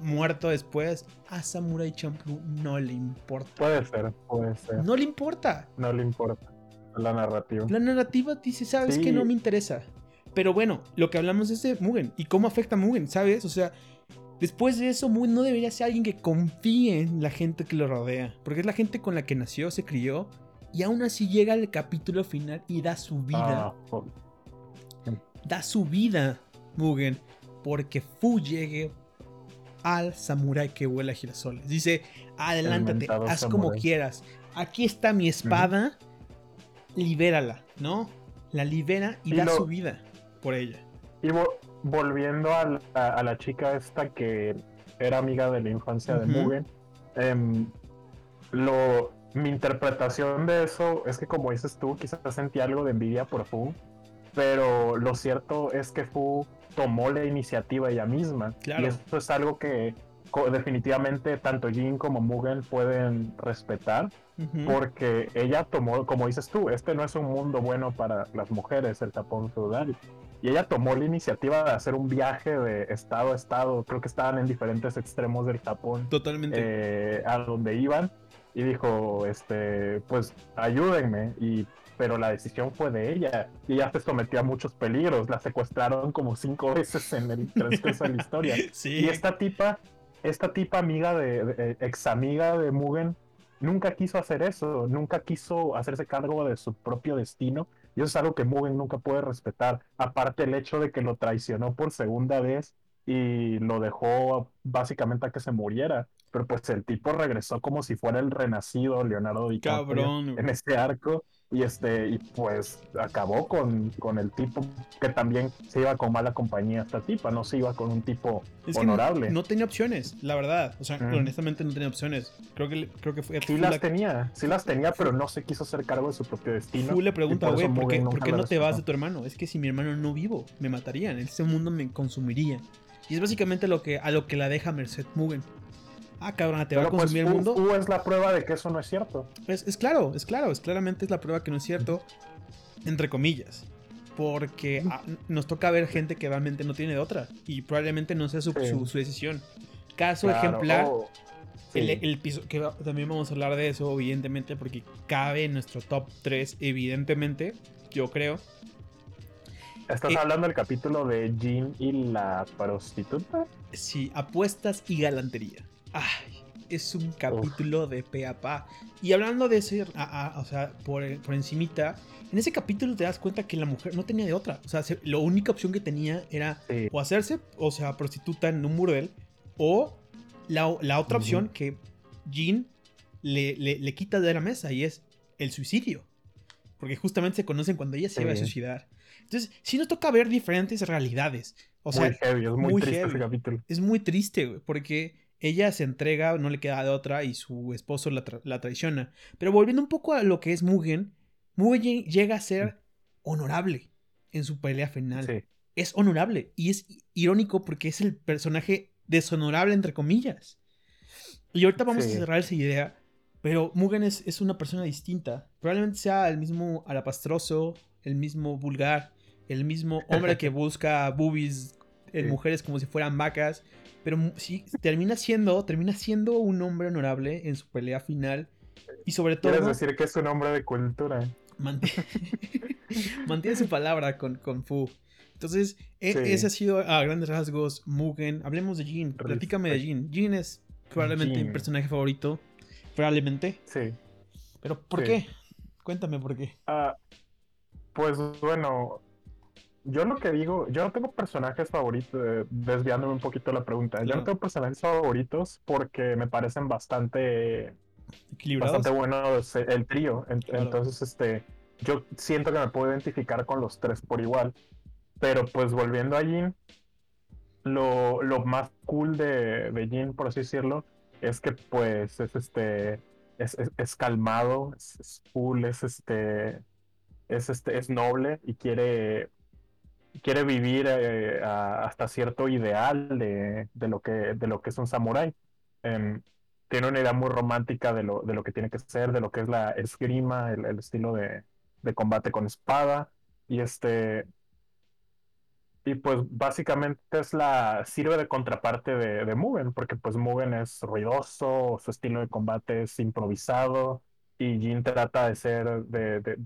Speaker 1: muerto después. A Samurai Champloo no le importa.
Speaker 2: Puede ser, puede ser.
Speaker 1: No le importa.
Speaker 2: No le importa. La narrativa.
Speaker 1: La narrativa dice, sabes que no me interesa. Pero bueno, lo que hablamos es de Mugen y cómo afecta a Mugen, ¿sabes? O sea, después de eso, Mugen no debería ser alguien que confíe en la gente que lo rodea. Porque es la gente con la que nació, se crió. Y aún así llega al capítulo final y da su vida. Ah, da su vida, Mugen porque Fu llegue al samurái que vuela girasoles. Dice, adelántate, haz como quieras. Aquí está mi espada, libérala, ¿no? La libera y, da su vida por ella.
Speaker 2: Y volviendo a la, chica esta que era amiga de la infancia de Mugen, em, lo, mi interpretación de eso es que como dices tú, quizás sentí algo de envidia por Fu, pero lo cierto es que Fu tomó la iniciativa ella misma. Y eso es algo que definitivamente tanto Jin como Mugen pueden respetar, porque ella tomó, como dices tú, este no es un mundo bueno para las mujeres, el Japón feudal. Y ella tomó la iniciativa de hacer un viaje de estado a estado, creo que estaban en diferentes extremos del Japón.
Speaker 1: Totalmente.
Speaker 2: Eh, a donde iban. Y dijo, este, pues ayúdenme. Y pero la decisión fue de ella y ella se sometió a muchos peligros. La secuestraron como cinco veces en el transcurso de la historia. Y esta tipa, esta tipa amiga de, ex amiga de Mugen, nunca quiso hacer eso, nunca quiso hacerse cargo de su propio destino. Y eso es algo que Mugen nunca puede respetar. Aparte el hecho de que lo traicionó por segunda vez y lo dejó básicamente a que se muriera. Pero pues el tipo regresó como si fuera el renacido Leonardo DiCaprio en ese arco y este y pues acabó con, con, el tipo que también se iba con mala compañía esta tipa no se iba con un tipo honorable.
Speaker 1: no, tenía opciones la verdad o sea honestamente no tenía opciones. Creo que creo que fue
Speaker 2: sí las tenía sí las tenía pero no se quiso hacer cargo de su propio destino
Speaker 1: Fu le pregunta güey ¿por, qué, ¿por qué no te vas de tu hermano es que si mi hermano no vivo me matarían ese mundo me consumiría y es básicamente lo que a lo que la deja Merced Mugen ah, cabrón, te va a pues, consumir el mundo.
Speaker 2: Tú es la prueba de que eso no es cierto.
Speaker 1: Es, claro, es claro, es claramente es la prueba que no es cierto, entre comillas. porque ah, nos toca ver gente que realmente no tiene de otra y probablemente no sea su, decisión. Caso ejemplar, oh, el, piso, que también vamos a hablar de eso, evidentemente, porque cabe en nuestro top 3, evidentemente, yo creo.
Speaker 2: ¿Estás eh, hablando del capítulo de Jean y la prostituta?
Speaker 1: Sí, apuestas y galantería. Ay, es un capítulo de pe a pa. Y hablando de ese, o sea, por, por encimita, en ese capítulo te das cuenta que la mujer no tenía de otra. O sea, la única opción que tenía era o hacerse, o sea, prostituta en un burdel, o la, otra opción que Jean le, le, quita de la mesa y es el suicidio. Porque justamente se conocen cuando ella se iba a suicidar. Entonces, sí nos toca ver diferentes realidades. O sea,
Speaker 2: muy heavy, es muy, triste ese capítulo.
Speaker 1: Es muy triste, güey, porque ella se entrega, no le queda de otra y su esposo la, la traiciona. Pero volviendo un poco a lo que es Mugen, Mugen llega a ser honorable en su pelea final. Es honorable y es irónico porque es el personaje deshonorable, entre comillas. Y ahorita vamos a cerrar esa idea, pero Mugen es, una persona distinta. Probablemente sea el mismo alapastroso, el mismo vulgar, el mismo hombre que busca boobies en mujeres como si fueran vacas. Pero sí, termina siendo, termina siendo un hombre honorable en su pelea final. Y sobre todo.
Speaker 2: Quieres decir que es un hombre de cultura.
Speaker 1: Mantiene, su palabra con, con Fu. Entonces, e, ese ha sido a grandes rasgos Mugen. Hablemos de Jin. Platícame de Jin. Jin es probablemente mi personaje favorito. Probablemente.
Speaker 2: Sí.
Speaker 1: Pero, ¿por qué? Cuéntame por qué.
Speaker 2: Ah, pues bueno, yo lo que digo, yo no tengo personajes favoritos, eh, desviándome un poquito de la pregunta. Yo no tengo personajes favoritos porque me parecen bastante bastante bueno el trío. Entonces, este, yo siento que me puedo identificar con los tres por igual. Pero pues volviendo a Jin, lo, más cool de, de Jin, por así decirlo, es que pues es este. Es, calmado, es, cool, es este. Es este. es noble y quiere. Quiere vivir eh, hasta cierto ideal de, lo que, de lo que es un samurái. Em, tiene una idea muy romántica de lo, de lo que tiene que ser, de lo que es la esgrima, el, estilo de, combate con espada. Y este. Y pues básicamente es la. sirve de contraparte de, de Mugen, porque pues Mugen es ruidoso, su estilo de combate es improvisado. Y Jin trata de ser. de, de,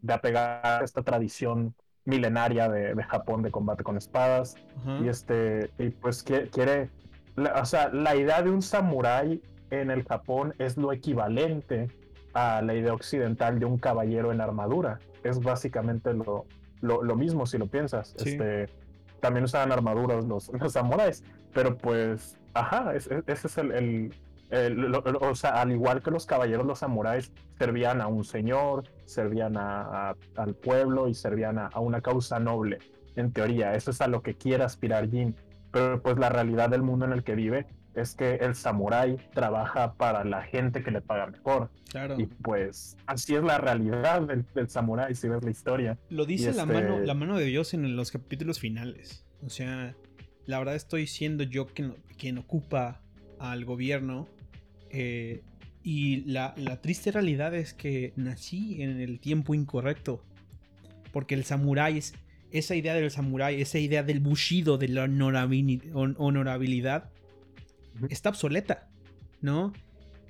Speaker 2: de, apegar a esta tradición milenaria de, Japón de combate con espadas. Y este. Y pues quiere. o sea, la idea de un samurái en el Japón es lo equivalente a la idea occidental de un caballero en armadura. Es básicamente lo, lo, mismo si lo piensas. Este, también usaban armaduras los, los samuráis, pero pues, ajá, ese es el, el, o sea, al igual que los caballeros, los samuráis servían a un señor, servían a, al pueblo y servían a, a, una causa noble, en teoría. Eso es a lo que quiere aspirar Jin. Pero pues la realidad del mundo en el que vive es que el samurái trabaja para la gente que le paga mejor.
Speaker 1: Claro.
Speaker 2: Y pues así es la realidad del, samurái, si ves la historia.
Speaker 1: Lo dice la, mano, este la mano de Dios en los capítulos finales. O sea, la verdad estoy siendo yo quien, quien ocupa al gobierno. Eh, y la, triste realidad es que nací en el tiempo incorrecto. Porque el samurái es... Esa idea del samurái, esa idea del bushido, de la honorabilidad, está obsoleta, ¿no?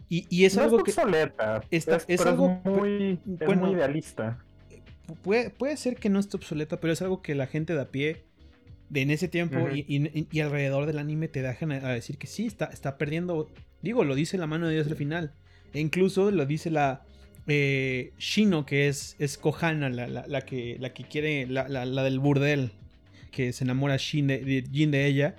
Speaker 1: Y, es algo que.
Speaker 2: Obsoleta, está, es, algo muy, muy idealista.
Speaker 1: Puede, puede ser que no esté obsoleta, pero es algo que la gente de a pie de en ese tiempo y, alrededor del anime te dejan a, decir que sí, está, está perdiendo. Digo, lo dice la mano de Dios al final. E incluso lo dice la eh, Shino, que es, es Kohana, la, que, la que quiere, la, del burdel, que se enamora Shin de, Jin de ella.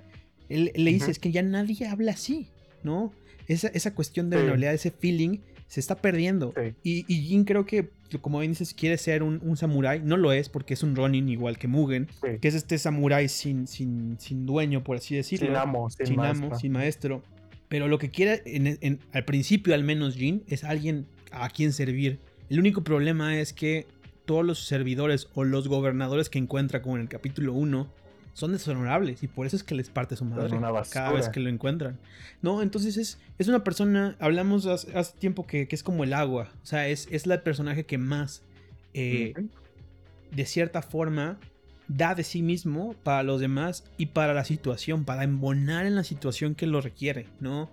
Speaker 1: Él, le dice, es que ya nadie habla así, ¿no? Esa, esa cuestión de sí. ese feeling, se está perdiendo. Y, Jin creo que, como bien dices, quiere ser un, un samurái. No lo es porque es un Ronin igual que Mugen, que es este samurái sin, sin, sin dueño, por así decirlo.
Speaker 2: Sin amo, sin, maestro.
Speaker 1: sin maestro. Pero lo que quiere, en, al principio al menos Jin, es alguien a quien servir. El único problema es que todos los servidores o los gobernadores que encuentra, como en el capítulo 1, son deshonorables y por eso es que les parte su madre cada vez que lo encuentran. No, entonces es, es una persona, hablamos hace, tiempo que, es como el agua, o sea, es, es el personaje que más eh, de cierta forma, da de sí mismo para los demás y para la situación, para embonar en la situación que lo requiere, ¿no?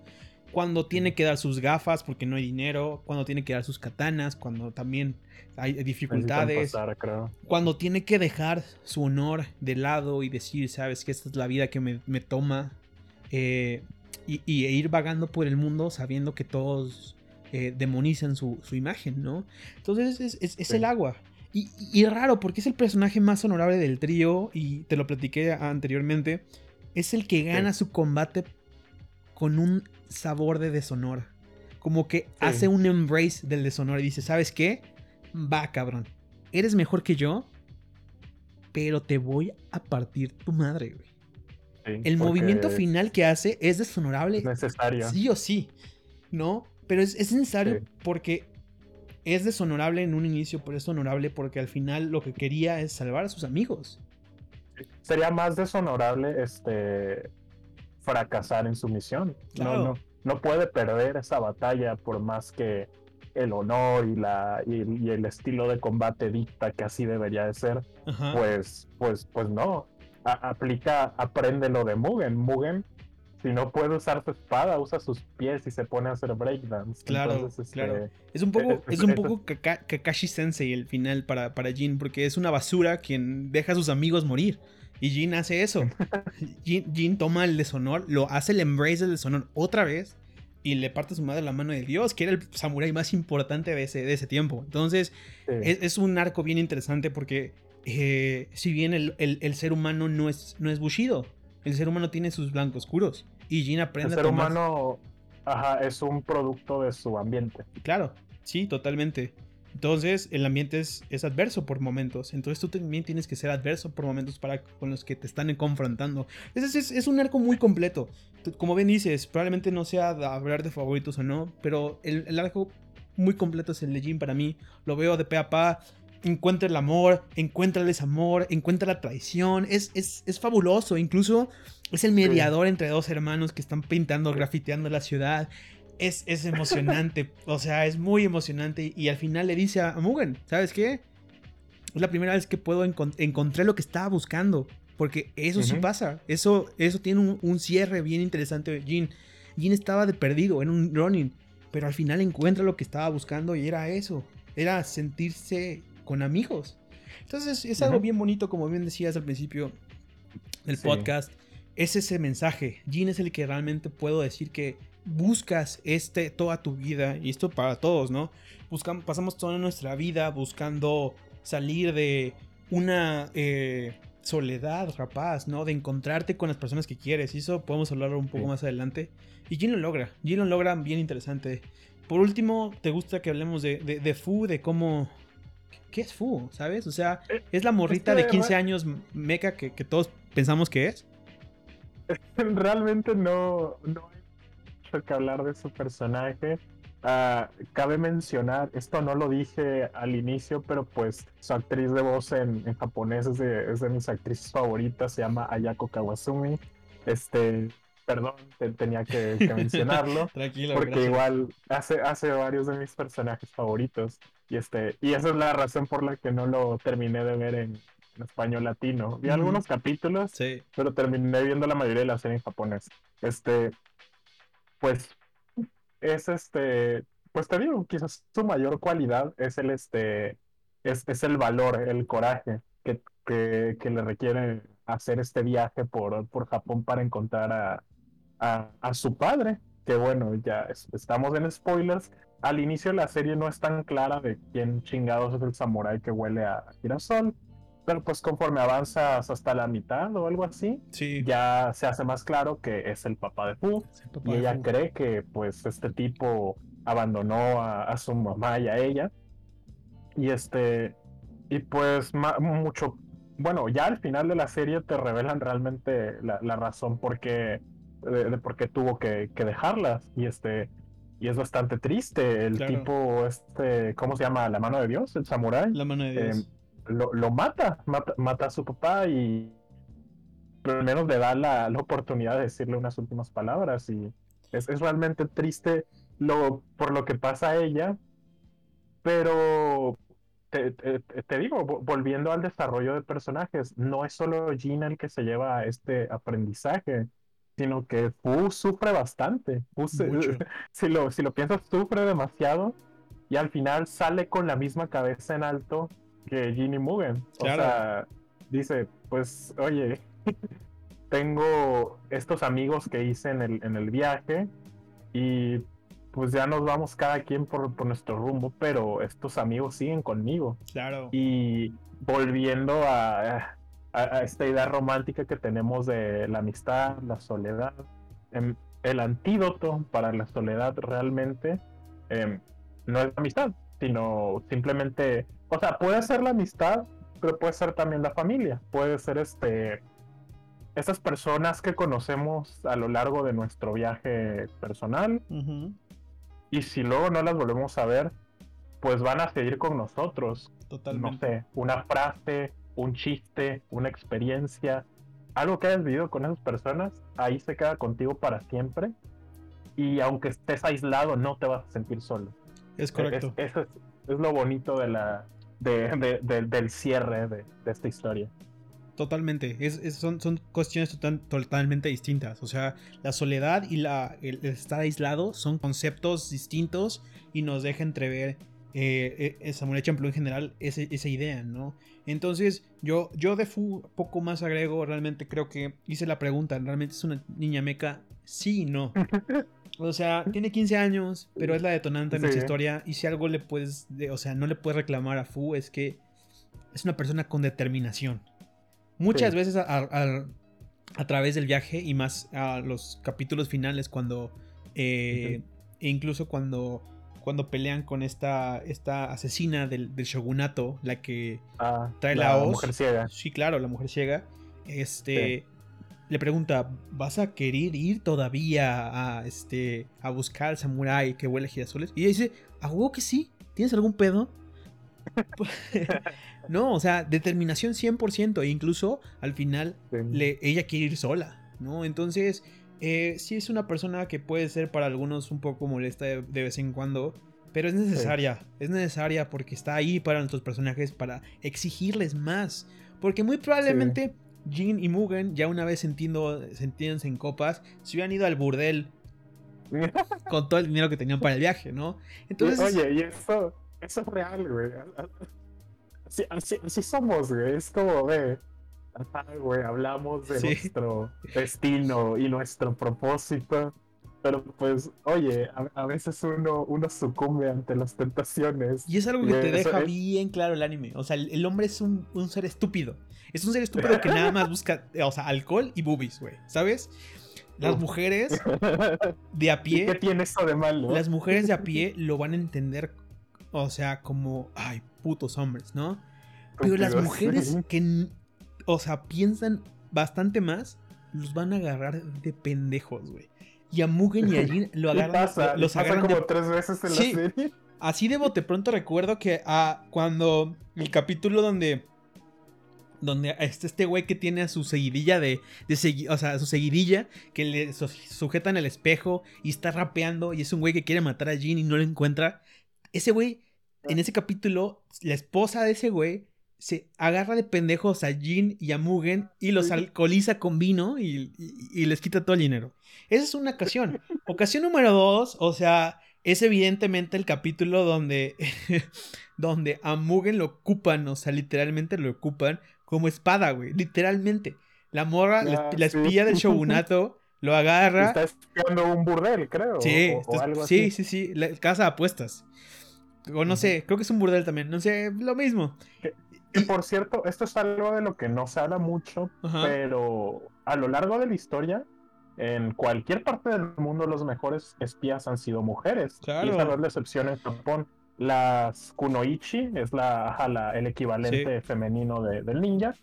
Speaker 1: Cuando tiene que dar sus gafas porque no hay dinero, cuando tiene que dar sus katanas, cuando también hay dificultades, cuando tiene que dejar su honor de lado y decir, sabes que esta es la vida que me, toma, eh, y, e ir vagando por el mundo sabiendo que todos eh, demonizan su, imagen, ¿no? Entonces es, el agua. Y, raro, porque es el personaje más honorable del trío, y te lo platiqué anteriormente, es el que gana su combate con un sabor de deshonor. Como que hace un embrace del deshonor y dice, ¿sabes qué? Va, cabrón. Eres mejor que yo, pero te voy a partir tu madre, güey. el movimiento final que hace es deshonorable.
Speaker 2: necesario.
Speaker 1: Sí o sí, ¿no? Pero es, necesario porque es deshonorable en un inicio, pero es honorable porque al final lo que quería es salvar a sus amigos.
Speaker 2: Sería más deshonorable este fracasar en su misión. No, no, no puede perder esa batalla por más que el honor y, la, y, el estilo de combate dicta que así debería de ser. Pues, pues, pues no. aplica, aprende lo de Mugen. Mugen si no puede usar su espada, usa sus pies y se pone a hacer breakdance.
Speaker 1: Claro, este, claro. Es un poco, es, un poco Kakashi Sensei el final para, para Jin, porque es una basura quien deja a sus amigos morir. Y Jin hace eso. Jin, toma el deshonor, lo hace el embrace del deshonor otra vez y le parte a su madre la mano de Dios, que era el samurái más importante de ese, de ese tiempo. Entonces, es, un arco bien interesante porque eh, si bien el, el, ser humano no es, no es Bushido, el ser humano tiene sus blancos oscuros. Y Jin aprende
Speaker 2: El ser humano ajá, es un producto de su ambiente.
Speaker 1: Claro, sí, totalmente. Entonces, el ambiente es, es, adverso por momentos. Entonces, tú también tienes que ser adverso por momentos para, con los que te están confrontando. Es, es, es un arco muy completo. Como bien dices, probablemente no sea hablar de favoritos o no, pero el, el, arco muy completo es el de Jin para mí. Lo veo de pe a pa. Encuentra el amor, encuentra el desamor, encuentra la traición. Es, es, es fabuloso. Incluso es el mediador entre dos hermanos que están pintando, grafiteando la ciudad. Es, es emocionante, o sea, es muy emocionante. Y al final le dice a Mugen, ¿sabes qué? Es la primera vez que puedo encontrar lo que estaba buscando. Porque eso sí pasa. Eso, eso tiene un, cierre bien interesante. Jin, Jin estaba de perdido en un running. Pero al final encuentra lo que estaba buscando y era eso. Era sentirse con amigos. Entonces es algo bien bonito, como bien decías al principio del podcast es ese mensaje. Jin es el que realmente puedo decir que buscas este toda tu vida y esto para todos, ¿no? Buscamos, pasamos toda nuestra vida buscando salir de una eh, soledad rapaz, ¿no? De encontrarte con las personas que quieres y eso podemos hablar un poco más adelante. Y Jin lo logra, Jin lo logra bien interesante. Por último, ¿te gusta que hablemos de, de, Fu, de cómo... ¿Qué es Fu? ¿Sabes? O sea, eh, es la morrita de 15 años meca que, que todos pensamos que es.
Speaker 2: realmente no, no mucho que hablar de su personaje. Ah, cabe mencionar, esto no lo dije al inicio, pero pues su actriz de voz en, japonés es de, mis actrices favoritas, se llama Ayako Kawasumi. Este, perdón, tenía que, mencionarlo.
Speaker 1: Tranquilo,
Speaker 2: porque igual hace, hace varios de mis personajes favoritos. Y este, y esa es la razón por la que no lo terminé de ver en, en español latino. Vi algunos capítulos, pero terminé viendo la mayoría de la serie en japonés. Este, pues, es este, pues te digo, quizás su mayor cualidad es el este, es, es el valor, el coraje que, que, que, le requiere hacer este viaje por, por Japón para encontrar a, a, su padre. Que bueno, ya estamos en spoilers. Al inicio de la serie no es tan clara de quién chingados es el samurái que huele a girasol pero pues conforme avanzas hasta la mitad o algo así, ya se hace más claro que es el papá de Fu. y ella cree que pues este tipo abandonó a, su mamá y a ella. Y este, y pues mucho, bueno, ya al final de la serie te revelan realmente la, razón por qué, de, por qué tuvo que, dejarlas. Y este, y es bastante triste. El tipo, este, ¿cómo se llama? La mano de Dios, el samurái.
Speaker 1: La mano de Dios. Em,
Speaker 2: lo, mata, mata, a su papá y pero al menos le da la, oportunidad de decirle unas últimas palabras y es, realmente triste lo, por lo que pasa a ella, pero te, digo, volviendo al desarrollo de personajes, no es solo Gina el que se lleva este aprendizaje, sino que Fu sufre bastante. si, lo, si lo piensas, sufre demasiado y al final sale con la misma cabeza en alto que Ginny Mugen. O sea, dice, pues, oye, tengo estos amigos que hice en el, en el viaje y pues ya nos vamos cada quien por, nuestro rumbo, pero estos amigos siguen conmigo.
Speaker 1: Claro.
Speaker 2: Y volviendo a, esta idea romántica que tenemos de la amistad, la soledad, em, el antídoto para la soledad realmente em, no es la amistad, sino simplemente, o sea, puede ser la amistad, pero puede ser también la familia, puede ser este esas personas que conocemos a lo largo de nuestro viaje personal. Y si luego no las volvemos a ver, pues van a seguir con nosotros. Totalmente. No sé, una frase, un chiste, una experiencia, algo que hayas vivido con esas personas, ahí se queda contigo para siempre. Y aunque estés aislado, no te vas a sentir solo.
Speaker 1: Es correcto.
Speaker 2: eso es, lo bonito de la, del cierre de, esta historia.
Speaker 1: Totalmente, son, son cuestiones totalmente distintas. O sea, la soledad y la, el estar aislado son conceptos distintos y nos deja entrever eh, eh Samuel Champloo en general esa idea, ¿no? Entonces, yo, yo de Fu poco más agrego, realmente creo que hice la pregunta, ¿realmente es una niña meca? Sí y no. O sea, tiene 15 años, pero es la detonante en esa historia. Y si algo le puedes, o sea, no le puedes reclamar a Fu, es que es una persona con determinación. Muchas veces a, través del viaje y más a los capítulos finales cuando... Eh, e incluso cuando, cuando pelean con esta, esta asesina del, shogunato, la que
Speaker 2: ah, trae la, la mujer ciega.
Speaker 1: Sí, claro, la mujer ciega. Este... Le pregunta, ¿vas a querer ir todavía a, este, a buscar al samurái que huele a girasoles? Y ella dice, ¿a huevo que sí? ¿Tienes algún pedo? no, o sea, determinación 100%. E incluso al final le, ella quiere ir sola, ¿no? Entonces, eh, sí es una persona que puede ser para algunos un poco molesta de, vez en cuando. Pero es necesaria, es necesaria porque está ahí para nuestros personajes, para exigirles más. Porque muy probablemente Jin y Mugen, ya una vez sentiendo, sentiéndose en copas, se hubieran ido al burdel con todo el dinero que tenían para el viaje, ¿no?
Speaker 2: Entonces. Oye, y eso, eso es real, güey. Así, somos, güey. Es como, ve, güey, hablamos de nuestro destino y nuestro propósito. Pero pues, oye, a, veces uno, uno sucumbe ante las tentaciones.
Speaker 1: Y es algo que te deja bien claro el anime. O sea, el, hombre es un, un, ser estúpido. Es un ser estúpido que nada más busca, o sea, alcohol y boobies, güey. ¿Sabes? Las mujeres de a pie.
Speaker 2: ¿Qué tiene eso de malo?
Speaker 1: Las mujeres de a pie lo van a entender o sea, como, ay, putos hombres, ¿no? Pero las mujeres que, o sea, piensan bastante más, los van a agarrar de pendejos, güey. Y a Mugen y a Jin lo agarran.
Speaker 2: Pasa? Los agarran como tres veces en la serie.
Speaker 1: Así de bote pronto recuerdo que ah, cuando el capítulo donde donde está este güey que tiene a su seguidilla de, de o sea, a su seguidilla que le sujeta en el espejo y está rapeando y es un güey que quiere matar a Jin y no lo encuentra. Ese güey en ese capítulo, la esposa de ese güey se agarra de pendejos a Jin y a Mugen y los alcoholiza con vino y, les quita todo el dinero. Esa es una ocasión. Ocasión número dos, o sea, es evidentemente el capítulo donde, donde a Mugen lo ocupan, o sea, literalmente lo ocupan como espada, güey, literalmente. La morra, la, espía del shogunato, lo agarra.
Speaker 2: Está espiando un burdel, creo.
Speaker 1: Sí, sí, sí, sí, la casa de apuestas. O no sé, creo que es un burdel también. No sé, lo mismo.
Speaker 2: Y por cierto, esto es algo de lo que no se habla mucho, pero a lo largo de la historia, en cualquier parte del mundo, los mejores espías han sido mujeres. Claro. Y esa no es la excepción en Japón. Las Kunoichi es la, el equivalente femenino de, del ninja.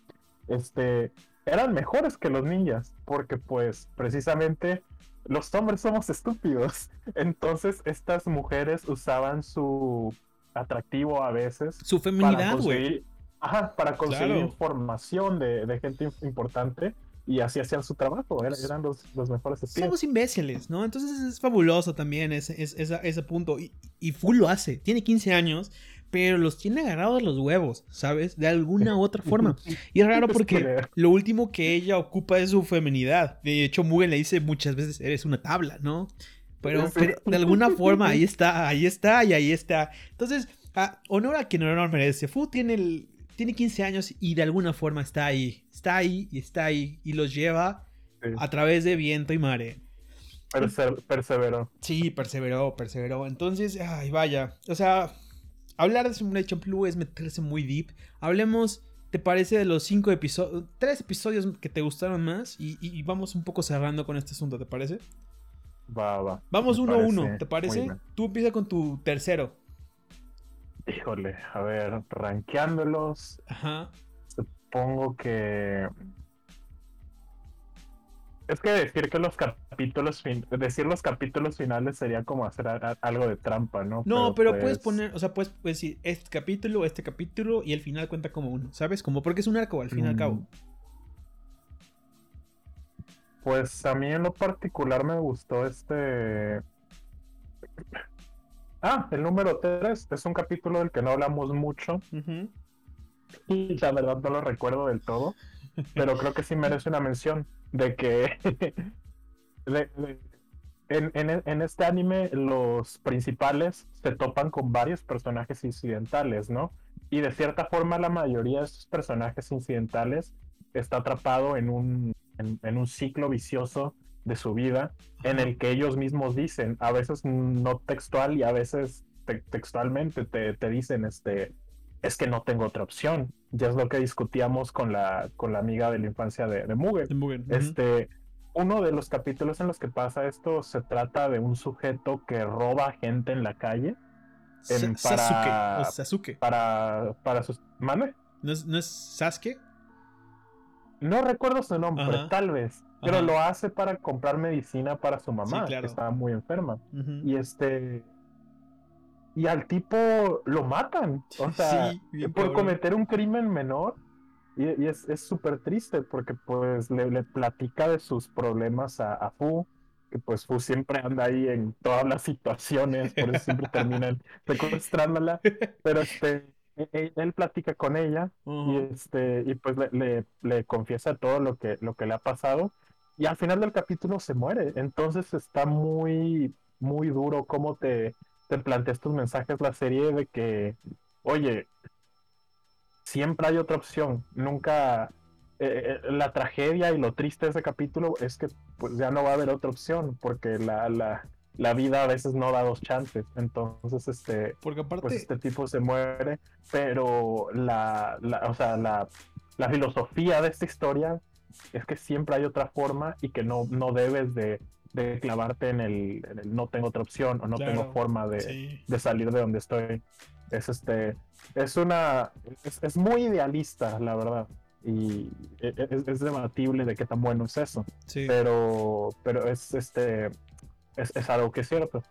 Speaker 2: Este, eran mejores que los ninjas, porque pues precisamente los hombres somos estúpidos. Entonces estas mujeres usaban su atractivo a veces.
Speaker 1: Su feminidad, güey.
Speaker 2: Ajá, para conseguir información de, gente importante y así hacían su trabajo, eran, los, mejores espías.
Speaker 1: Somos imbéciles, ¿no? Entonces es fabuloso también ese, ese, ese punto. Y, y Full lo hace, tiene 15 años, pero los tiene agarrados los huevos, ¿sabes? De alguna u otra forma. Y es raro porque lo último que ella ocupa es su feminidad. De hecho, Mugen le dice muchas veces, eres una tabla, ¿no? Pero, de alguna forma ahí está, ahí está y ahí está. Entonces, honor a quien honor merece. Fu tiene, el, tiene 15 años y de alguna forma está ahí. Está ahí y está ahí y los lleva a través de viento y mare.
Speaker 2: perseveró.
Speaker 1: Sí, perseveró, perseveró. Entonces, ay, vaya. O sea, hablar de Simulation Blue es meterse muy deep. Hablemos, ¿te parece de los cinco episodios, tres episodios que te gustaron más? Y, vamos un poco cerrando con este asunto, ¿te parece?
Speaker 2: Va, va.
Speaker 1: Vamos uno a uno, ¿te parece? Tú empieza con tu tercero.
Speaker 2: Híjole, a ver, rankeándolos. Ajá. Supongo que es que decir que los capítulos, decir los capítulos finales sería como hacer algo de trampa, ¿no?
Speaker 1: No, pero, puedes pues poner, o sea, puedes, decir este capítulo, este capítulo y el final cuenta como uno, ¿sabes? Como porque es un arco al fin y al cabo. Mm.
Speaker 2: Pues a mí en lo particular me gustó este... Ah, el número 3 es un capítulo del que no hablamos mucho. Y la verdad no lo recuerdo del todo, pero creo que sí merece una mención de que en, este anime los principales se topan con varios personajes incidentales, ¿no? Y de cierta forma la mayoría de estos personajes incidentales está atrapado en un, en, un ciclo vicioso de su vida en el que ellos mismos dicen, a veces no textual y a veces textualmente te, te, dicen, este, es que no tengo otra opción. Ya es lo que discutíamos con la, con la amiga de la infancia de, de Mugen. Este, uno de los capítulos en los que pasa esto se trata de un sujeto que roba gente en la calle.
Speaker 1: En, para, Sasuke,
Speaker 2: Para, para sus. ¿Mande?
Speaker 1: ¿No es, ¿No es Sasuke?
Speaker 2: No recuerdo su nombre, tal vez. Pero lo hace para comprar medicina para su mamá, que estaba muy enferma. Y este y al tipo lo matan. O sea, por cometer un crimen menor. Y, es súper triste porque pues le, platica de sus problemas a, Fu, que pues Fu siempre anda ahí en todas las situaciones, por eso siempre terminan secuestrándola. Pero este, e, e, él, platica con ella y este, y pues le, le, confiesa todo lo que, lo que le ha pasado. Y al final del capítulo se muere. Entonces está muy, muy duro cómo te, te plantea estos mensajes la serie de que, oye, siempre hay otra opción, nunca... Eh, eh, la tragedia y lo triste de ese capítulo es que pues ya no va a haber otra opción porque la, la, la vida a veces no da dos chances. Entonces, este,
Speaker 1: porque aparte...
Speaker 2: pues este tipo se muere, pero la, la, o sea, la, la filosofía de esta historia es que siempre hay otra forma y que no, no debes de de clavarte en el, no tengo otra opción o no tengo forma de, salir de donde estoy. Es este, es una, es, muy idealista, la verdad. Y e, e, es, debatible de qué tan bueno es eso. Pero, pero es este, es, es algo que es cierto.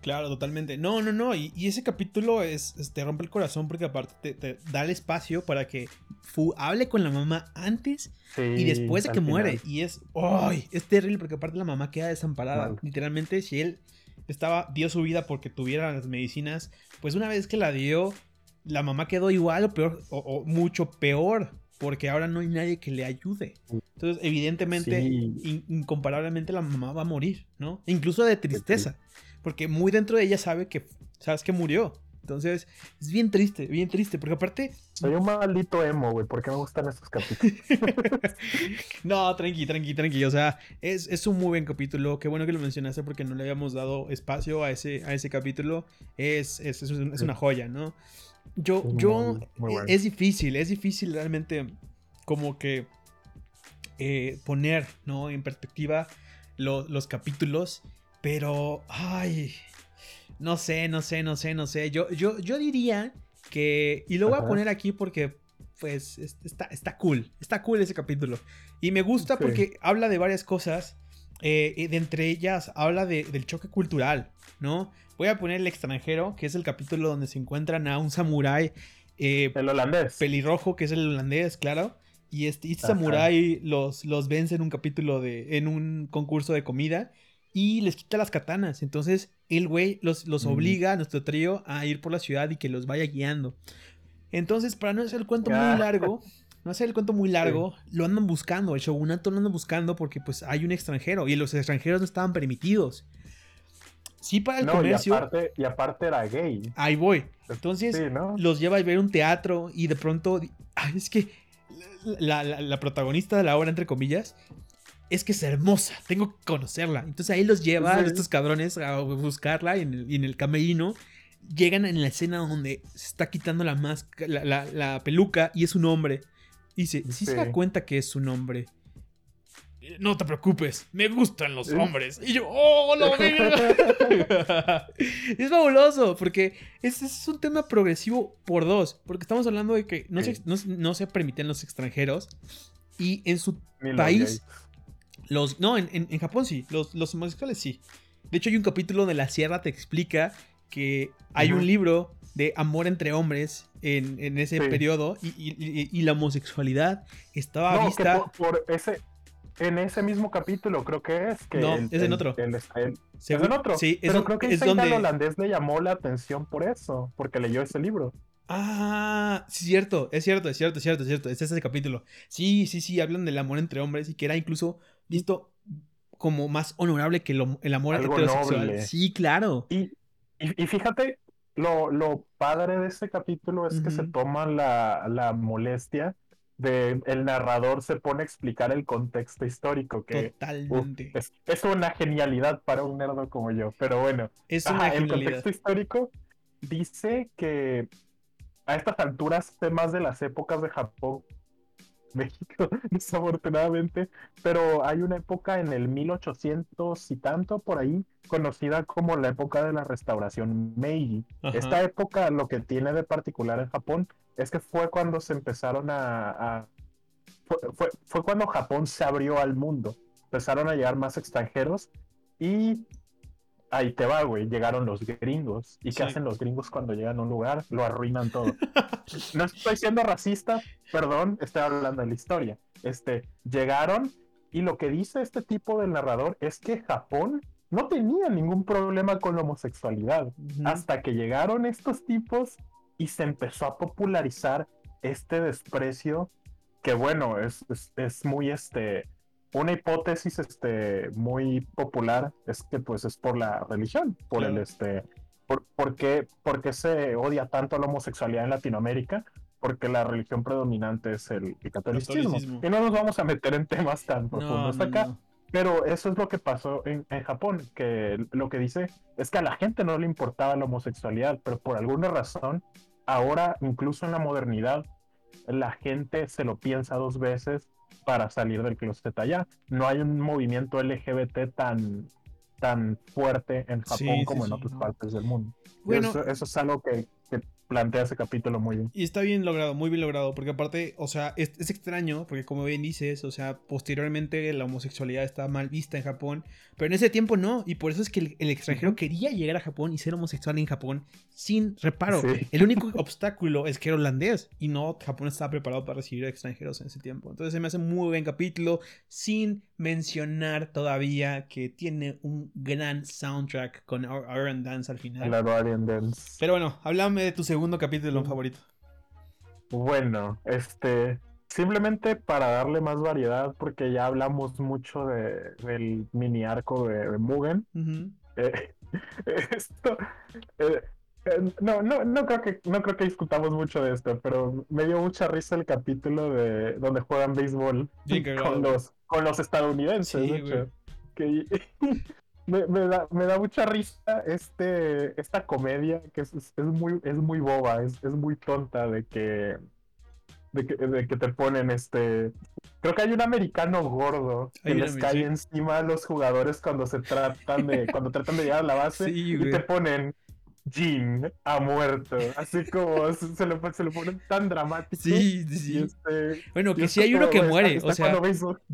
Speaker 1: Claro, totalmente. No, no, no. Y, ese capítulo es, te rompe el corazón porque aparte te, da el espacio para que Fu hable con la mamá antes y después de que muere. Y es, ¡ay! es terrible porque aparte la mamá queda desamparada. Literalmente, si él estaba, dio su vida porque tuviera las medicinas, pues una vez que la dio, la mamá quedó igual o peor, o, mucho peor. Porque ahora no hay nadie que le ayude. Entonces, evidentemente, incomparablemente, la mamá va a morir, ¿no? Incluso de tristeza. Porque muy dentro de ella sabe que, sabes que murió. Entonces, es bien triste, bien triste, porque aparte...
Speaker 2: Soy un maldito emo, güey, porque me gustan estos capítulos.
Speaker 1: no, tranqui, tranqui, tranqui. O sea, es, es, un muy buen capítulo. Qué bueno que lo mencionaste porque no le habíamos dado espacio a ese, a ese capítulo. Es, es, es una joya, ¿no? Yo, yo, es difícil, es difícil realmente como que eh, poner, ¿no? En perspectiva los capítulos. Pero, ay, no sé, no sé, no sé, no sé. Yo, yo, yo diría que, y lo voy a poner aquí porque, pues, está, está cool, está cool ese capítulo. Y me gusta porque habla de varias cosas. Eh, de entre ellas habla del choque cultural, ¿no? Voy a poner el extranjero, que es el capítulo donde se encuentran a un samurái.
Speaker 2: Eh, el holandés.
Speaker 1: Pelirrojo, que es el holandés, claro. Y este, este samurái los, los vence en un capítulo de. en un concurso de comida y les quita las katanas. Entonces el güey los, los obliga a nuestro trío a ir por la ciudad y que los vaya guiando. Entonces, para no hacer el cuento muy largo, no hacer el cuento muy largo, lo andan buscando, el shogunato lo andan buscando porque pues hay un extranjero y los extranjeros no estaban permitidos. Sí para el
Speaker 2: No, y
Speaker 1: comercio,
Speaker 2: aparte, y aparte era gay.
Speaker 1: ahí voy. Entonces,
Speaker 2: Sí, ¿no?
Speaker 1: los lleva a ver un teatro y de pronto, ay, es que la, la- la protagonista de la obra, entre comillas, es que es hermosa, tengo que conocerla. Entonces ahí los lleva a estos cabrones a buscarla y en el, en el camerino. Llegan en la escena donde se está quitando la, máscara, la, la- la peluca y es un hombre. Y dice, ¿sí, se da cuenta que es un hombre? No te preocupes, me gustan los
Speaker 2: Sí.
Speaker 1: hombres. Y yo, ¡oh, lo es fabuloso, porque ese es un tema progresivo por dos. Porque estamos hablando de que no, se, no, no se permiten los extranjeros. Y en su país. Los. No, en, en- en Japón sí, los, los homosexuales sí. De hecho, hay un capítulo donde la sierra te explica que hay un libro de amor entre hombres en, en ese
Speaker 2: Sí.
Speaker 1: periodo y, y- y- y la homosexualidad estaba
Speaker 2: No, que
Speaker 1: vista.
Speaker 2: por, por ese. En ese mismo capítulo creo que es que.
Speaker 1: No, es en otro.
Speaker 2: el- el-
Speaker 1: según-
Speaker 2: es en otro.
Speaker 1: Sí, es,
Speaker 2: pero creo que
Speaker 1: es
Speaker 2: ese
Speaker 1: donde.
Speaker 2: holandés le llamó la atención por eso, porque leyó ese libro.
Speaker 1: Ah, sí, cierto, es cierto, es cierto, es cierto, es cierto. Es ese capítulo. Sí, sí, sí, hablan del amor entre hombres y que era incluso visto como más honorable que lo- el amor
Speaker 2: Algo
Speaker 1: heterosexual.
Speaker 2: noble.
Speaker 1: Sí, claro.
Speaker 2: Y, y, y fíjate, lo, lo padre de ese capítulo es que se toma la, la molestia de el narrador se pone a explicar el contexto histórico, que
Speaker 1: Totalmente.
Speaker 2: es, es una genialidad para un nerdo como yo. Pero bueno,
Speaker 1: Es
Speaker 2: ajá,
Speaker 1: una
Speaker 2: el contexto histórico dice que a estas alturas temas de las épocas de Japón, México, desafortunadamente, pero hay una época en el 1800 y tanto por ahí, conocida como la época de la restauración Meiji.
Speaker 1: Ajá.
Speaker 2: Esta época lo que tiene de particular en Japón es que fue cuando se empezaron a... a- fue, fue- fue cuando Japón se abrió al mundo. Empezaron a llegar más extranjeros y ahí te va, güey. Llegaron los gringos. ¿Y
Speaker 1: Sí.
Speaker 2: qué hacen los gringos cuando llegan a un lugar? Lo arruinan todo. No estoy siendo racista, perdón, estoy hablando de la historia. Este, llegaron y lo que dice este tipo del narrador es que Japón no tenía ningún problema con la homosexualidad hasta que llegaron estos tipos y se empezó a popularizar este desprecio que bueno, es, es, es muy este, una hipótesis este, muy popular es que pues es por la religión, por el este, por, ¿por qué, por qué se odia tanto la homosexualidad en Latinoamérica? Porque la religión predominante es el, el catolicismo.
Speaker 1: Catolicismo.
Speaker 2: Y no nos vamos a meter en temas tan
Speaker 1: No,
Speaker 2: profundos
Speaker 1: no,
Speaker 2: acá.
Speaker 1: no.
Speaker 2: Pero eso es lo que pasó en, en Japón, que lo que dice es que a la gente no le importaba la homosexualidad, pero por alguna razón, ahora, incluso en la modernidad, la gente se lo piensa dos veces para salir del closet allá. No hay un movimiento LGBT tan, tan fuerte en Japón
Speaker 1: Sí, sí,
Speaker 2: como en
Speaker 1: sí,
Speaker 2: otras
Speaker 1: no.
Speaker 2: partes del mundo.
Speaker 1: Bueno,
Speaker 2: eso, eso es algo que plantea ese capítulo muy bien.
Speaker 1: Y está bien logrado, muy bien logrado, porque aparte, o sea, es, es extraño, porque como bien dices, o sea, posteriormente la homosexualidad está mal vista en Japón, pero en ese tiempo no, y por eso es que el, el extranjero quería llegar a Japón y ser homosexual en Japón sin reparo.
Speaker 2: Sí.
Speaker 1: El único obstáculo es que era holandés y no Japón estaba preparado para recibir extranjeros en ese tiempo. Entonces se me hace muy buen capítulo, sin mencionar todavía que tiene un gran soundtrack con Iron Dance al final.
Speaker 2: La Guardian Dance.
Speaker 1: Pero bueno, háblame de tu segundo capítulo favorito.
Speaker 2: Bueno, este, simplemente para darle más variedad, porque ya hablamos mucho de, del mini arco de, de Mugen. Eh, esto, eh, eh, no, no, no creo que, no creo que discutamos mucho de esto, pero me dio mucha risa el capítulo de donde juegan béisbol
Speaker 1: Bien
Speaker 2: con los, con los estadounidenses,
Speaker 1: Sí,
Speaker 2: de hecho. Que- me, me da, me da mucha risa este, esta comedia que es, es- es muy, es muy boba, es, es muy tonta de que, de que, de que te ponen este... Creo que hay un americano gordo que les cae
Speaker 1: sí.
Speaker 2: encima a los jugadores cuando se tratan de, cuando tratan de llegar a la base
Speaker 1: Sí,
Speaker 2: y te ponen Jin ha muerto, así como se, lo, se lo ponen tan dramático.
Speaker 1: Sí,
Speaker 2: este,
Speaker 1: Bueno, que sí hay uno que muere. O sea,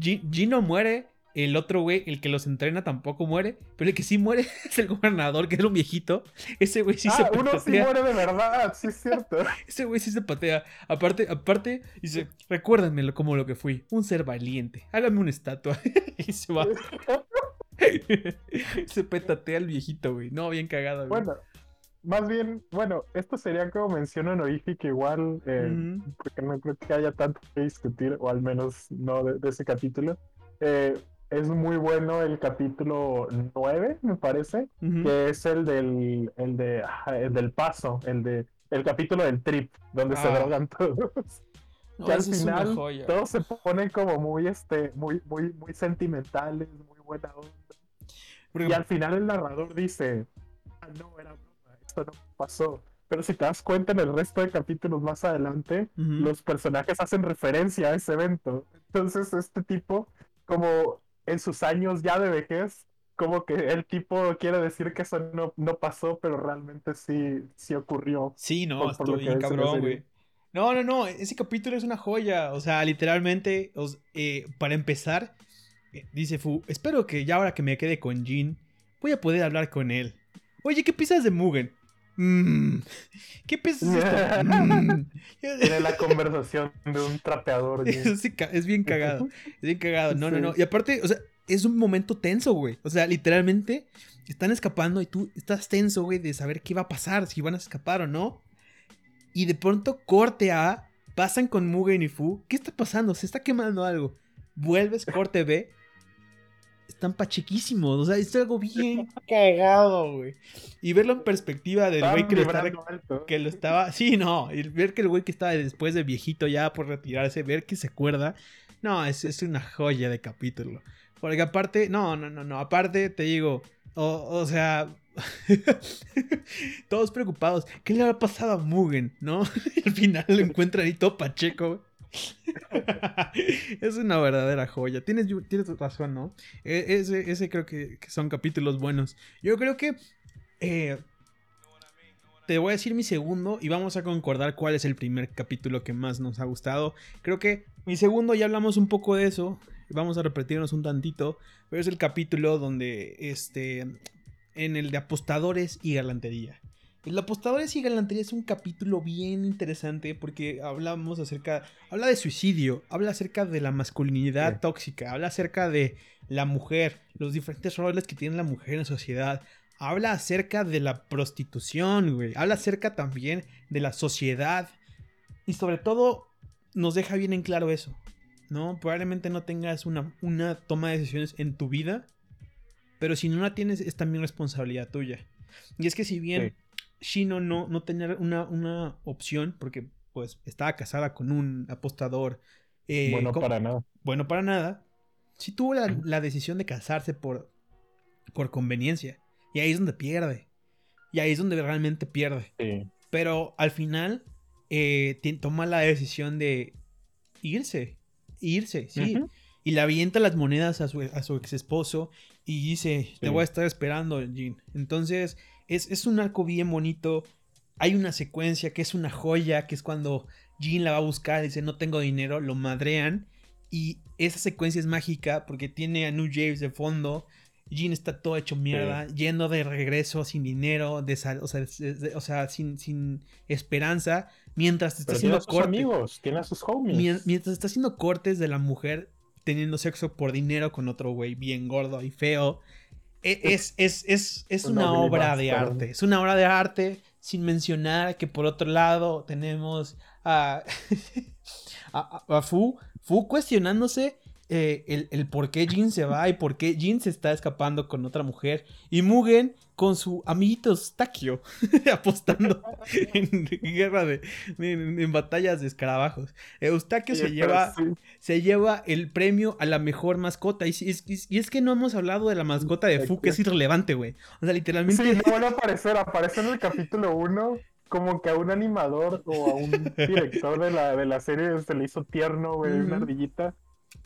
Speaker 1: Gino muere. El otro güey, el que los entrena, tampoco muere. Pero el que sí muere es el gobernador, que era un viejito. Ese güey sí se
Speaker 2: ah, uno sí
Speaker 1: patea.
Speaker 2: muere de verdad, sí es cierto.
Speaker 1: Ese güey sí se patea. Aparte, aparte, dice, recuérdenmelo como lo que fui. Un ser valiente. Hágame una estatua. y se va. Se petatea el viejito, güey. No, bien cagado,
Speaker 2: güey. Bueno, más bien, bueno, esto sería como mención honorífica igual, eh, porque no creo que haya tanto que discutir, o al menos no de, ese capítulo. Eh, es muy bueno el capítulo 9, me parece, que es el del, el de, el del paso, el de el capítulo del trip, donde se ah. drogan todos. que al final todos se ponen como muy, este, muy, muy, muy sentimentales, muy buena onda. Y al final el narrador dice, ah, no, era broma, esto no pasó. Pero si te das cuenta en el resto de capítulos más adelante, los personajes hacen referencia a ese evento. Entonces este tipo, como en sus años ya de vejez, como que el tipo quiere decir que eso no, no pasó, pero realmente sí, sí ocurrió.
Speaker 1: Sí, no, estoy cabrón, güey. No, no, no, ese capítulo es una joya. O sea, literalmente, eh, para empezar, eh, dice Fu, espero que ya ahora que me quede con Jin, voy a poder hablar con él. Oye, ¿qué piensas de Mugen? Mm, ¿Qué piensas esto?
Speaker 2: Mm. Tiene la conversación de un trapeador.
Speaker 1: es bien cagado. Es bien cagado. No, no, no. Y aparte, o sea, es un momento tenso, güey. O sea, literalmente están escapando y tú estás tenso, güey, de saber qué va a pasar, si van a escapar o no. Y de pronto corte A, pasan con Mugen y Fu. ¿Qué está pasando? Se está quemando algo. Vuelves, corte B. Están pachequísimos. O sea, es algo bien cagado, güey. Y verlo en perspectiva del güey que, lo que lo estaba. Sí, no. Y ver que el güey que estaba después de viejito ya por retirarse, ver que se acuerda. No, es, es una joya de capítulo. Porque aparte, no, no, no, no. Aparte, te digo, o, sea, todos preocupados. ¿Qué le ha pasado a Mugen? ¿No? Y al final lo encuentran ahí todo pacheco. es una verdadera joya. Tienes, tienes razón, ¿no? E, ese, ese creo que, son capítulos buenos. Yo creo que. Eh, te voy a decir mi segundo y vamos a concordar cuál es el primer capítulo que más nos ha gustado. Creo que mi segundo ya hablamos un poco de eso vamos a repetirnos un tantito, pero es el capítulo donde, este, en el de apostadores y galantería. El de apostadores y galantería es un capítulo bien interesante porque hablamos acerca, habla de suicidio, habla acerca de la masculinidad tóxica, habla acerca de la mujer, los diferentes roles que tiene la mujer en la sociedad, habla acerca de la prostitución, güey, habla acerca también de la sociedad y sobre todo nos deja bien en claro eso, ¿no? Probablemente no tengas una, una toma de decisiones en tu vida, pero si no la tienes es también responsabilidad tuya. Y es que si bien Shino no, no tenía una, una opción, porque pues estaba casada con un apostador.
Speaker 2: Eh, bueno para nada.
Speaker 1: Bueno para nada. Sí tuvo la, decisión de casarse por, por conveniencia. Y ahí es donde pierde. Y ahí es donde realmente pierde. Pero al final eh, toma la decisión de irse irse, sí. Y le avienta las monedas a su, a su ex esposo y dice, te voy a estar esperando, Jean. Entonces, es, es, un arco bien bonito. Hay una secuencia que es una joya, que es cuando Jean la va a buscar, y dice, no tengo dinero, lo madrean. Y esa secuencia es mágica porque tiene a New James de fondo. Jean está todo hecho mierda, yendo de regreso sin dinero, de o sea, o sea sin, sin, esperanza, mientras está haciendo
Speaker 2: cortes. amigos, tiene a sus homies.
Speaker 1: Mientras está haciendo cortes de la mujer teniendo sexo por dinero con otro güey bien gordo y feo. E, es, es, es, es una obra de arte. Es una obra de arte, sin mencionar que por otro lado tenemos a, a, a Fu, Fu cuestionándose eh, el, por qué Jin se va y por qué Jin se está escapando con otra mujer. Y Mugen con su amiguito Eustaquio apostando en guerra de, en, batallas de escarabajos. Eustaquio se lleva, se lleva el premio a la mejor mascota. Y, y, es que no hemos hablado de la mascota de Fu, que es irrelevante, güey. O sea, literalmente.
Speaker 2: Sí, no van a aparecer, aparece en el capítulo 1 como que a un animador o a un director de la, de la serie se le hizo tierno, güey, una ardillita.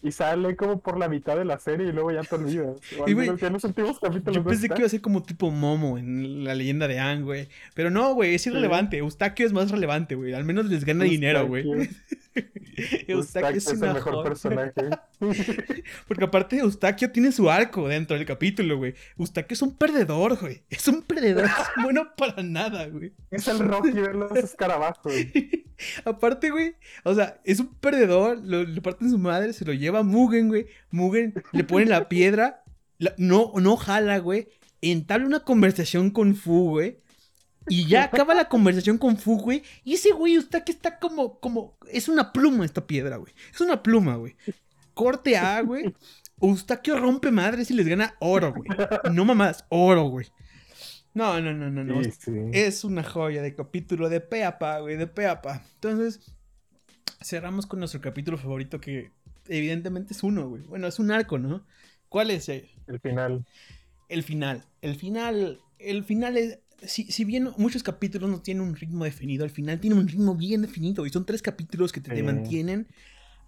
Speaker 2: Y sale como por la mitad de la serie y luego ya te olvidas. y los últimos
Speaker 1: capítulos. Yo pensé que iba a ser como tipo Momo en la leyenda de Anne, güey. Pero no, güey, es irrelevante. Eustaquio es más relevante, güey. Al menos les gana dinero, güey.
Speaker 2: Eustaquio es, el mejor personaje.
Speaker 1: Porque aparte Eustaquio tiene su arco dentro del capítulo, güey. Eustaquio es un perdedor, güey. Es un perdedor. es bueno para nada, güey.
Speaker 2: Es el Rocky de los escarabajos.
Speaker 1: aparte, güey. O sea, es un perdedor. Lo, le parten su madre, se lo lleva a Mugen, güey. Mugen le pone la piedra no, no jala, güey. Entabla una conversación con Fu, güey. Y ya acaba la conversación con Fu, güey. Y ese güey está que está como, como. Es una pluma esta piedra, güey. Es una pluma, güey. Corte A, güey. Eustaquio rompe madres y les gana oro, güey. No mamás, oro, güey. No, no, no, no, no. Es una joya de capítulo de peapa, güey, de peapa. Entonces, cerramos con nuestro capítulo favorito que evidentemente es uno, güey. Bueno, es un arco, ¿no? ¿Cuál es?
Speaker 2: El final.
Speaker 1: El final. El final. El final es. Si, bien muchos capítulos no tienen un ritmo definido, al final tiene un ritmo bien definido. Y son tres capítulos que te, mantienen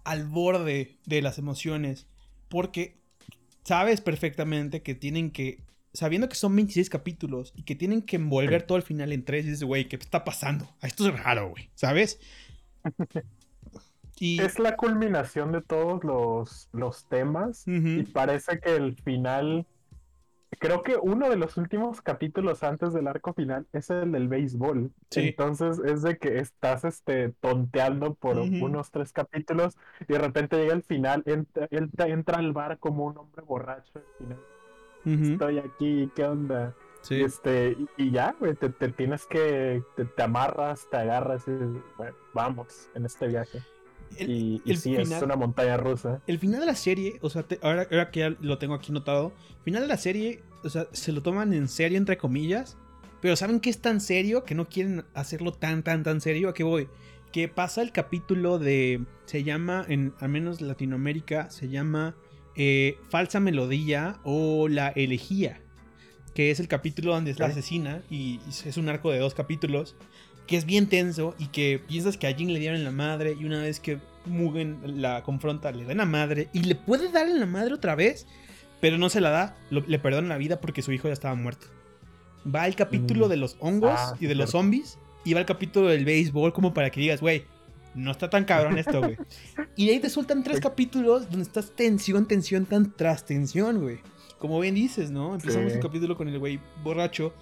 Speaker 1: al borde de las emociones. Porque sabes perfectamente que tienen que. Sabiendo que son 26 capítulos y que tienen que envolver todo el final en tres, dices, güey, ¿qué está pasando? Esto es raro, güey, ¿sabes?
Speaker 2: Es la culminación de todos los, los temas y parece que el final, creo que uno de los últimos capítulos antes del arco final es el del béisbol. Entonces es de que estás este, tonteando por unos tres capítulos y de repente llega el final, entra, entra al bar como un hombre borracho al final. Estoy aquí, ¿qué onda? Este, y, ya, güey, te, tienes que, te, amarras, te agarras y bueno, vamos en este viaje y, sí, es una montaña rusa.
Speaker 1: El final de la serie, o sea, ahora, que ya lo tengo aquí notado, el final de la serie, o sea, se lo toman en serio, entre comillas, pero saben que es tan serio que no quieren hacerlo tan, tan, tan serio. ¿A qué voy? Que pasa el capítulo de. Se llama, en al menos Latinoamérica, se llama eh, Falsa Melodía o La Elegía. Que es el capítulo donde es la asesina y es un arco de dos capítulos que es bien tenso y que piensas que a Jin le dieron la madre y una vez que Mugen la confronta le dan la madre y le puede dar en la madre otra vez, pero no se la da, le perdona la vida porque su hijo ya estaba muerto. Va al capítulo mm. de los hongos ah, y de los zombies y va al capítulo del béisbol como para que digas, güey, no está tan cabrón esto, güey. y de ahí te sueltan tres capítulos donde estás tensión, tensión, tan tras tensión, güey. Como bien dices, ¿no? Empezamos un capítulo con el güey borracho,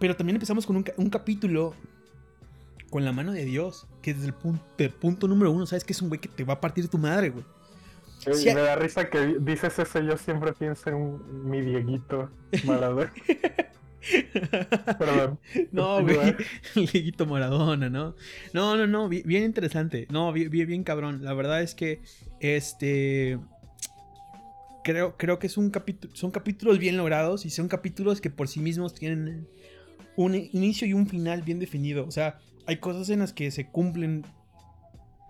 Speaker 1: pero también empezamos con un, un capítulo con la mano de Dios, que desde el punto, punto número uno sabes que es un güey que te va a partir tu madre, güey.
Speaker 2: me da risa que dices eso, yo siempre pienso en mi Dieguito Maradona.
Speaker 1: Perdón. No, güey. Dieguito Maradona, ¿no? No, no, no, bien, interesante. No, bien, bien, cabrón. La verdad es que, este... Creo, creo que es un capítulo, son capítulos bien logrados y son capítulos que por sí mismos tienen un inicio y un final bien definido. O sea, hay cosas en las que se cumplen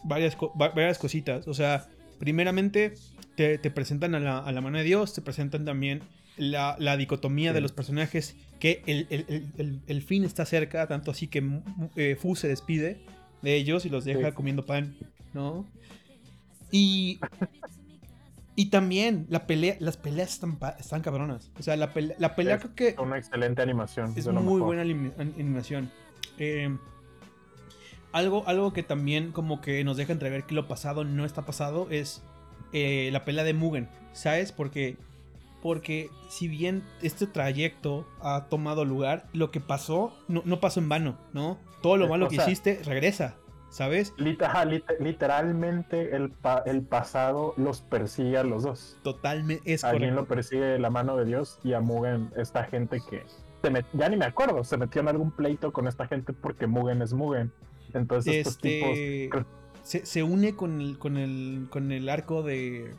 Speaker 1: varias, varias cositas. O sea, primeramente te, presentan a la, mano de Dios, te presentan también la, dicotomía de los personajes, que el, fin está cerca, tanto así que eh, Fu se despide de ellos y los deja comiendo pan, ¿no? Y, y también la pelea, las peleas están, están cabronas. O sea, la, pelea, la pelea creo que...
Speaker 2: Una excelente animación.
Speaker 1: Es muy buena animación. Eh, algo, algo que también como que nos deja entrever que lo pasado no está pasado es eh, la pelea de Mugen, ¿sabes? Porque, porque si bien este trayecto ha tomado lugar, lo que pasó no, pasó en vano, ¿no? Todo lo malo que hiciste regresa, ¿sabes?
Speaker 2: literalmente el, el, pasado los persigue a los dos.
Speaker 1: Totalmente, es
Speaker 2: Alguien lo persigue la mano de Dios y a Mugen, esta gente que... ya ni me acuerdo, se metió en algún pleito con esta gente porque Mugen es Mugen. Entonces,
Speaker 1: este, Se, une con el, con el, con el arco de,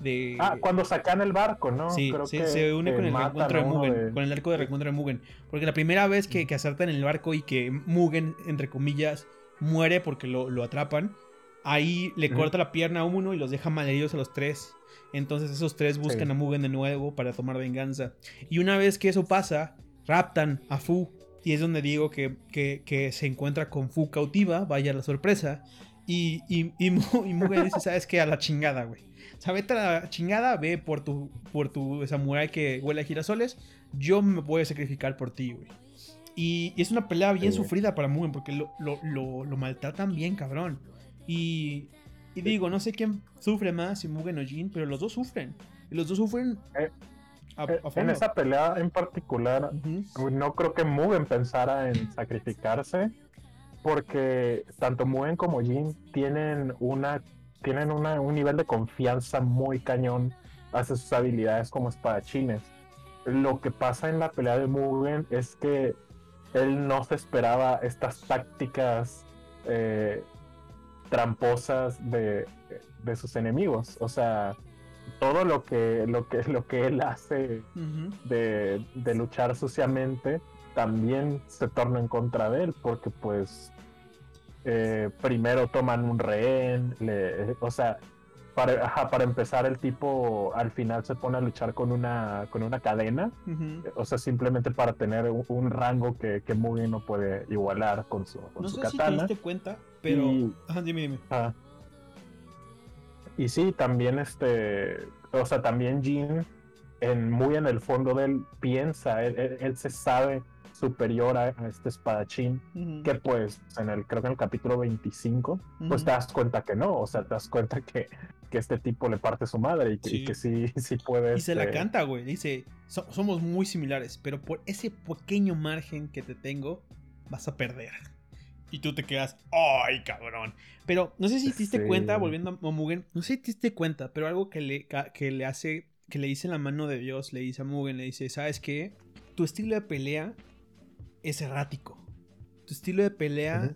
Speaker 1: de...
Speaker 2: Ah, cuando sacan el barco, ¿no?
Speaker 1: Sí, se une con el reencuentro de Mugen, con el arco de reencuentro de Mugen. Porque la primera vez que, que asaltan el barco y que Mugen, entre comillas, muere porque lo, atrapan, ahí le corta la pierna a uno y los deja malheridos a los tres. Entonces esos tres buscan a Mugen de nuevo para tomar venganza. Y una vez que eso pasa, raptan a Fu y es donde digo que, se encuentra con Fu cautiva, vaya la sorpresa. Y, y, y, Mugen dice, ¿sabes qué? A la chingada, güey. O sea, vete a la chingada, ve por tu, por tu samurai que huele a girasoles. Yo me voy a sacrificar por ti, güey. Y, es una pelea bien sufrida para Mugen porque lo, lo, maltratan bien, cabrón. Y, digo, no sé quién sufre más, si Mugen o Jin, pero los dos sufren. Y los dos sufren
Speaker 2: eh, en esa pelea en particular, no creo que Mugen pensara en sacrificarse, porque tanto Mugen como Jin tienen una tienen un nivel de confianza muy cañón hace sus habilidades como espadachines. Lo que pasa en la pelea de Mugen es que él no se esperaba estas tácticas eh, tramposas de, sus enemigos. O sea, todo lo que, lo que, lo que él hace de, de, luchar suciamente también se torna en contra de él, porque pues eh, primero toman un rehén, o sea, para, para empezar el tipo al final se pone a luchar con una, con una cadena, o sea, simplemente para tener un, rango que, que Mugen no puede igualar con su, con
Speaker 1: no
Speaker 2: sé
Speaker 1: Si te diste cuenta, pero... dime, dime.
Speaker 2: Y sí, también este, o sea, también Jin, en, muy en el fondo de él, piensa, él se sabe superior a, este espadachín, que pues en el, creo que en el capítulo 25, pues te das cuenta que no, o sea, te das cuenta que, que este tipo le parte su madre y que sí, sí, puede.
Speaker 1: Y se la este canta, güey, dice, somos muy similares, pero por ese pequeño margen que te tengo, vas a perder. Y tú te quedas, ¡ay, cabrón! Pero no sé si te diste cuenta, volviendo a Mugen, no sé si te diste cuenta, pero algo que le, que le hace, que le dice en la mano de Dios, le dice a Mugen, le dice, ¿sabes qué? Tu estilo de pelea es errático. Tu estilo de pelea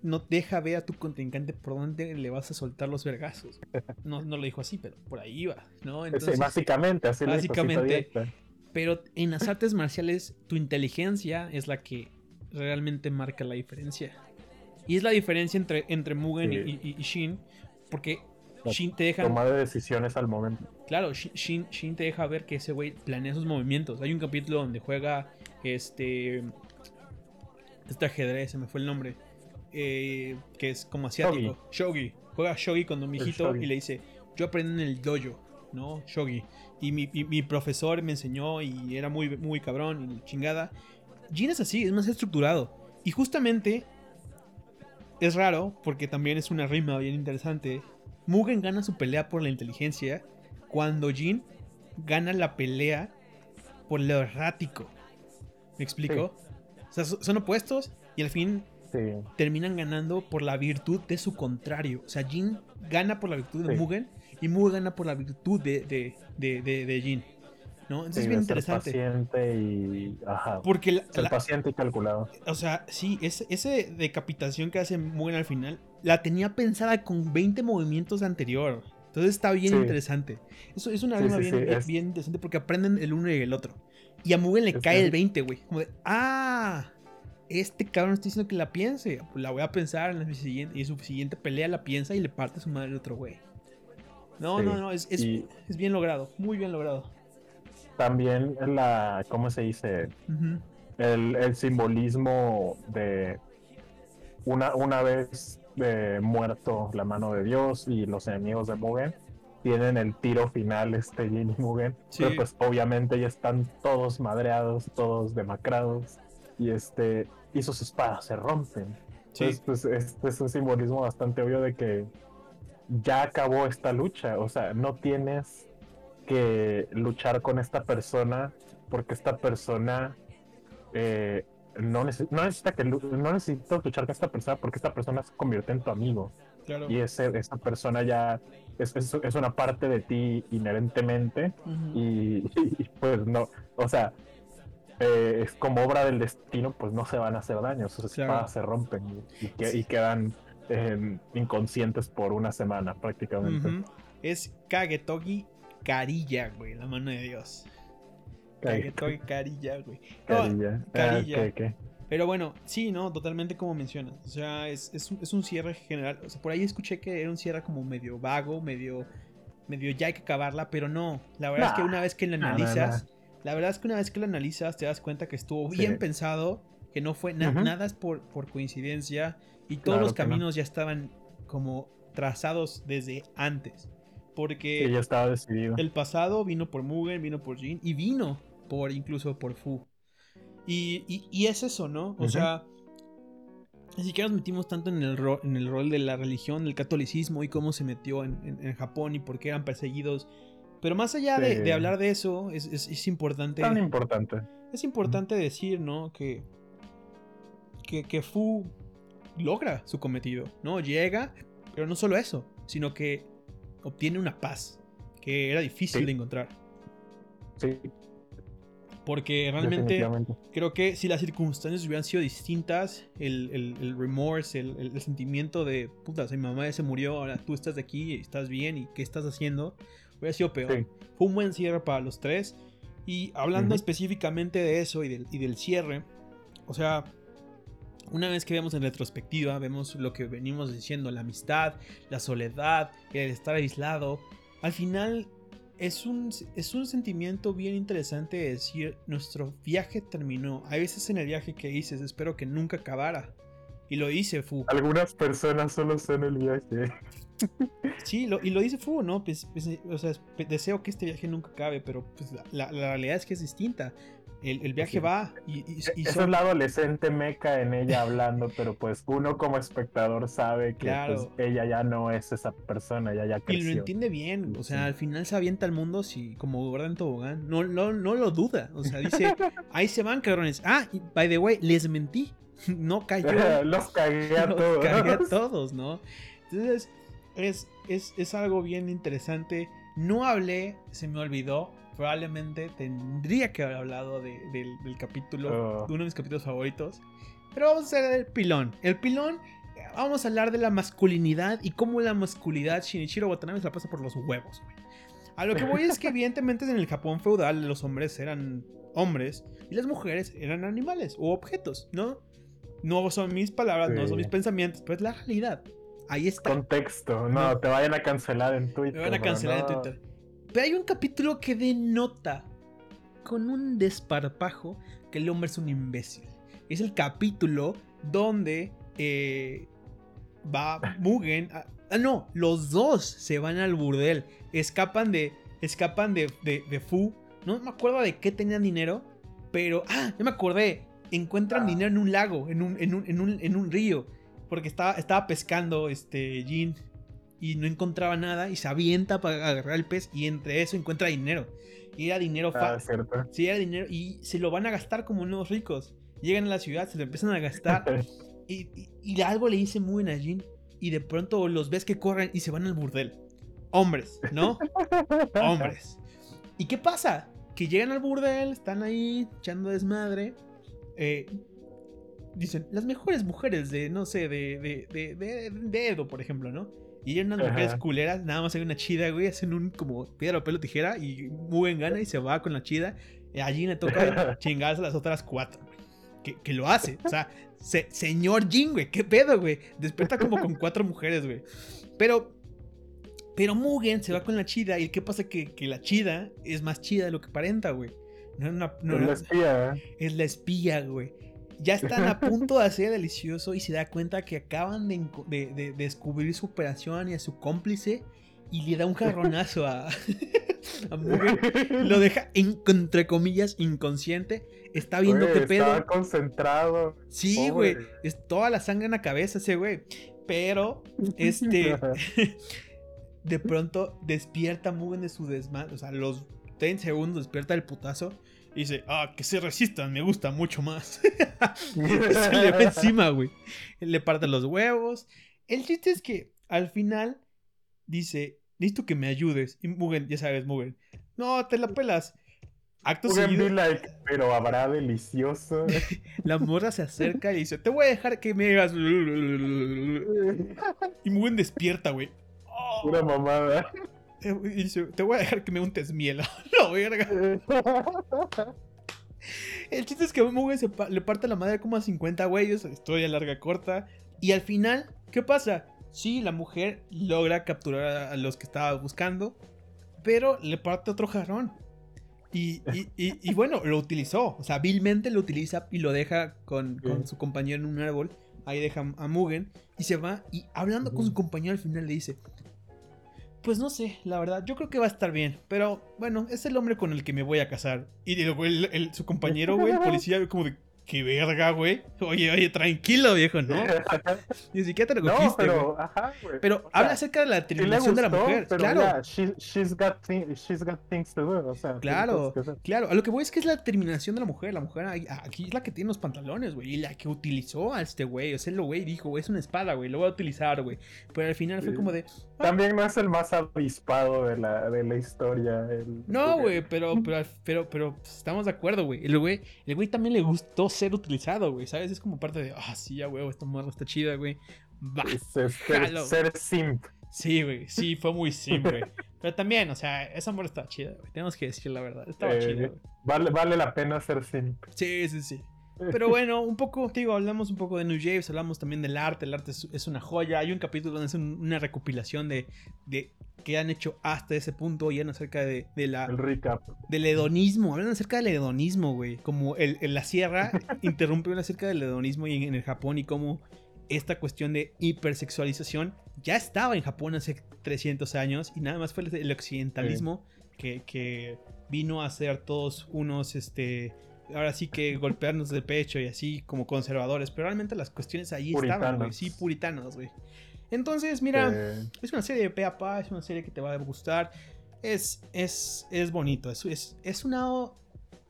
Speaker 1: no deja ver a tu contrincante por dónde le vas a soltar los vergazos. No, no lo dijo así, pero por ahí iba, ¿no?
Speaker 2: básicamente, así
Speaker 1: Básicamente. Pero en las artes marciales, tu inteligencia es la que realmente marca la diferencia. Y es la diferencia entre, entre Mugen y, Shin, porque Shin te deja.
Speaker 2: Tomar decisiones al momento.
Speaker 1: Claro, Shin, Shin te deja ver que ese güey planea sus movimientos. Hay un capítulo donde juega este este ajedrez, se me fue el nombre, eh, que es como asiático, Shogi. Juega Shogi con un mijito y le dice, yo aprendí en el dojo, ¿no? Shogi. Y mi, profesor me enseñó y era muy, muy cabrón y chingada. Jin es así, es más estructurado. Y justamente es raro, porque también es una rima bien interesante. Mugen gana su pelea por la inteligencia, cuando Jin gana la pelea por lo errático. ¿Me explico? O sea, son opuestos y al fin terminan ganando por la virtud de su contrario. O sea, Jin gana por la virtud de Mugen y Mugen gana por la virtud de, de, de, de, Jin. ¿No? Entonces es bien interesante.
Speaker 2: paciente y. Ajá.
Speaker 1: Porque
Speaker 2: el paciente y calculado.
Speaker 1: O sea, sí, ese, ese decapitación que hace Mugen al final la tenía pensada con 20 movimientos anterior. Entonces está bien interesante. Eso es una arma bien, bien, interesante porque aprenden el uno y el otro. Y a Mugen le cae el 20, güey. Como de, ah, este cabrón está diciendo que la piense. Pues la voy a pensar en la siguiente. Y en su siguiente pelea la piensa y le parte su madre al otro güey. No, no, no, es, es, bien logrado. Muy bien logrado.
Speaker 2: También la, ¿cómo se dice? el, el, simbolismo de una, una vez eh, muerto la mano de Dios y los enemigos de Mugen tienen el tiro final este Jin y Mugen. Pero pues obviamente ya están todos madreados, todos demacrados. Y este. Y sus espadas se rompen. Entonces, pues este es un simbolismo bastante obvio de que ya acabó esta lucha. O sea, no tienes que luchar con esta persona porque esta persona eh, no, necesita que no necesitas luchar con esta persona porque esta persona se convierte en tu amigo. Y ese, esa persona ya es, es, una parte de ti inherentemente y, pues no, o sea, eh, es como obra del destino, pues no se van a hacer daño, sus espadas se rompen y, quedan em, inconscientes por una semana prácticamente.
Speaker 1: Es Kagetogi Carilla, güey, la mano de Dios. Carilla, güey.
Speaker 2: Carilla. Ah,
Speaker 1: pero bueno, sí, ¿no? Totalmente como mencionas. O sea, es, es, un, cierre general. O sea, por ahí escuché que era un cierre como medio vago, medio, medio ya hay que acabarla, pero no. La verdad es que una vez que la analizas, la verdad es que una vez que la analizas te das cuenta que estuvo bien pensado, que no fue nada es por, por coincidencia y todos los caminos ya estaban como trazados desde antes. Porque
Speaker 2: ya estaba decidido.
Speaker 1: el pasado vino por Mugen, vino por Jin y vino por incluso por Fu. Y, es eso, ¿no? O sea, ni siquiera nos metimos tanto en el, en el rol de la religión, el catolicismo y cómo se metió en, Japón y por qué eran perseguidos. Pero más allá de, hablar de eso, es, es, importante.
Speaker 2: Tan importante.
Speaker 1: Es importante decir, ¿no? Que, que, que Fu logra su cometido, ¿no? Llega, pero no solo eso, sino que obtiene una paz que era difícil de encontrar. Sí. Porque realmente creo que si las circunstancias hubieran sido distintas, el, el, el remorse, el, el, sentimiento de, puta, mi mamá ya se murió, ahora tú estás aquí, estás bien y qué estás haciendo, hubiera sido peor. Fue un buen cierre para los tres. Y hablando específicamente de eso y del, y del cierre, o sea, una vez que vemos en retrospectiva, vemos lo que venimos diciendo, la amistad, la soledad, el estar aislado. Al final es un, es un sentimiento bien interesante de decir, nuestro viaje terminó. Hay veces en el viaje que dices, espero que nunca acabara. Y lo hice, Fu.
Speaker 2: Algunas personas solo son el viaje.
Speaker 1: Sí, y lo dice Fu, ¿no? Pues, pues, o sea, deseo que este viaje nunca acabe, pero pues, la, la, realidad es que es distinta. El, viaje va y, y,
Speaker 2: y Eso es la adolescente meca en ella hablando, pero pues uno como espectador sabe que pues, ella ya no es esa persona, ya ya creció.
Speaker 1: Y lo entiende bien, o sea, al final se avienta al mundo si como Gordon Tobogán, no, no, no lo duda, o sea, dice, ahí se van cabrones. Ah, y by the way, les mentí, no cayó.
Speaker 2: Los cagué a todos.
Speaker 1: Los cagué a todos, ¿no? Entonces, es, es, es algo bien interesante. No hablé, se me olvidó, probablemente tendría que haber hablado del, capítulo, oh. de uno de mis capítulos favoritos. Pero vamos a hacer el pilón. El pilón, vamos a hablar de la masculinidad y cómo la masculinidad Shinichiro Watanabe se la pasa por los huevos, A lo que voy es que evidentemente en el Japón feudal los hombres eran hombres y las mujeres eran animales o objetos, ¿no? No son mis palabras, no son mis pensamientos, pero es la realidad. Ahí está.
Speaker 2: Contexto, no, te vayan a cancelar en Twitter.
Speaker 1: Me van a cancelar en Twitter. Pero hay un capítulo que denota con un desparpajo que el hombre es un imbécil. Es el capítulo donde eh, va Mugen. ah, no, los dos se van al burdel. Escapan de. Escapan de, de, Fu. No me acuerdo de qué tenían dinero. Pero. Ah, ya me acordé. Encuentran ah. dinero en un lago, en un, en un, en un, en un río. Porque estaba, estaba pescando este Jin y no encontraba nada y se avienta para agarrar el pez y entre eso encuentra dinero. Y era dinero
Speaker 2: ah, fácil.
Speaker 1: Sí, era dinero y se lo van a gastar como unos ricos. Llegan a la ciudad, se lo empiezan a gastar y, y, algo le dice muy bien a Jin y de pronto los ves que corren y se van al burdel. Hombres, ¿no? Hombres. ¿Y qué pasa? Que llegan al burdel, están ahí echando desmadre. Eh, dicen, las mejores mujeres de, no sé, de, de, de, de Edo, por ejemplo, ¿no? Y hay unas mujeres culeras, nada más hay una chida, güey, hacen un como piedra, o pelo, tijera y muy en gana y se va con la chida. Y allí le toca chingarse a las otras cuatro, güey. Que, que, lo hace. O sea, señor Jin, güey, qué pedo, güey. Despierta como con cuatro mujeres, güey. Pero, pero Mugen se va con la chida y ¿qué pasa? Que, que la chida es más chida de lo que aparenta, güey.
Speaker 2: No, no, es la espía,
Speaker 1: ¿eh? Es la espía, güey ya están a punto de hacer delicioso y se da cuenta que acaban de, descubrir su operación y a su cómplice y le da un jarronazo a, a Mugen. Lo deja, entre comillas, inconsciente. Está viendo qué pedo.
Speaker 2: Está concentrado.
Speaker 1: Sí, güey. Es toda la sangre en la cabeza ese güey. Pero, este. de pronto despierta Mugen de su desmadre. O sea, los 30 segundos despierta el putazo. Y dice, ah, que se resistan, me gusta mucho más. se le va encima, güey. Le parte los huevos. El chiste es que al final dice, necesito que me ayudes. Y Mugen, ya sabes, Mugen. No, te la pelas. Acto seguido.
Speaker 2: pero habrá delicioso.
Speaker 1: la morra se acerca y dice, te voy a dejar que me hagas. y Mugen despierta, güey.
Speaker 2: Una mamada.
Speaker 1: Y dice, te voy a dejar que me untes miel. no, verga. El chiste es que Mugen se le parte la madre como a 50 güeyes, historia larga, corta. Y al final, ¿qué pasa? Sí, la mujer logra capturar a los que estaba buscando, pero le parte otro jarrón. Y, y, bueno, lo utilizó. O sea, vilmente lo utiliza y lo deja con, con su compañero en un árbol. Ahí deja a Mugen y se va. Y hablando con su compañero al final le dice: pues no sé, la verdad, yo creo que va a estar bien. Pero bueno, es el hombre con el que me voy a casar. Y su compañero, güey, el policía, como de, qué verga, güey. Oye, oye, tranquilo, viejo, ¿no? Ni siquiera te lo cogiste,
Speaker 2: No, pero, ajá, güey.
Speaker 1: Pero habla acerca de la terminación de la mujer, claro.
Speaker 2: she's, got she's got things to do, o sea.
Speaker 1: Claro, claro. A lo que voy es que es la terminación de la mujer. La mujer aquí es la que tiene los pantalones, güey. Y la que utilizó a este güey. O sea, el güey dijo, es una espada, güey. Lo voy a utilizar, güey. Pero al final fue como de.
Speaker 2: Ah". También no es el más avispado de la, de la historia.
Speaker 1: no, güey, pero, pero, pero, pero, pues, estamos de acuerdo, güey. El güey, el güey también le gustó ser utilizado, güey, ¿sabes? Es como parte de, ah, sí, ya, güey, esta morra está chida, güey. Va,
Speaker 2: ser, ser, simp.
Speaker 1: Sí, güey, sí, fue muy simp, güey. Pero también, o sea, esa morra está chida, güey. Tenemos que decir la verdad. Estaba eh, chida, güey.
Speaker 2: Vale, vale la pena ser simp.
Speaker 1: Sí, sí, sí. Pero bueno, un poco, digo, hablamos un poco de New James, hablamos también del arte. El arte es, una joya. Hay un capítulo donde es una recopilación de, de qué han hecho hasta ese punto. Y acerca de, de la.
Speaker 2: El recap.
Speaker 1: Del hedonismo. Hablan acerca del hedonismo, güey. Como el, la sierra interrumpe acerca del hedonismo y en, el Japón y cómo esta cuestión de hipersexualización ya estaba en Japón hace 300 años. Y nada más fue el, occidentalismo que, que vino a ser todos unos. este ahora sí que golpearnos de pecho y así como conservadores, pero realmente las cuestiones ahí estaban, güey, sí, puritanos, güey. Entonces, mira, es una serie de pe es una serie que te va a gustar, es, es, es bonito, es, es, es una...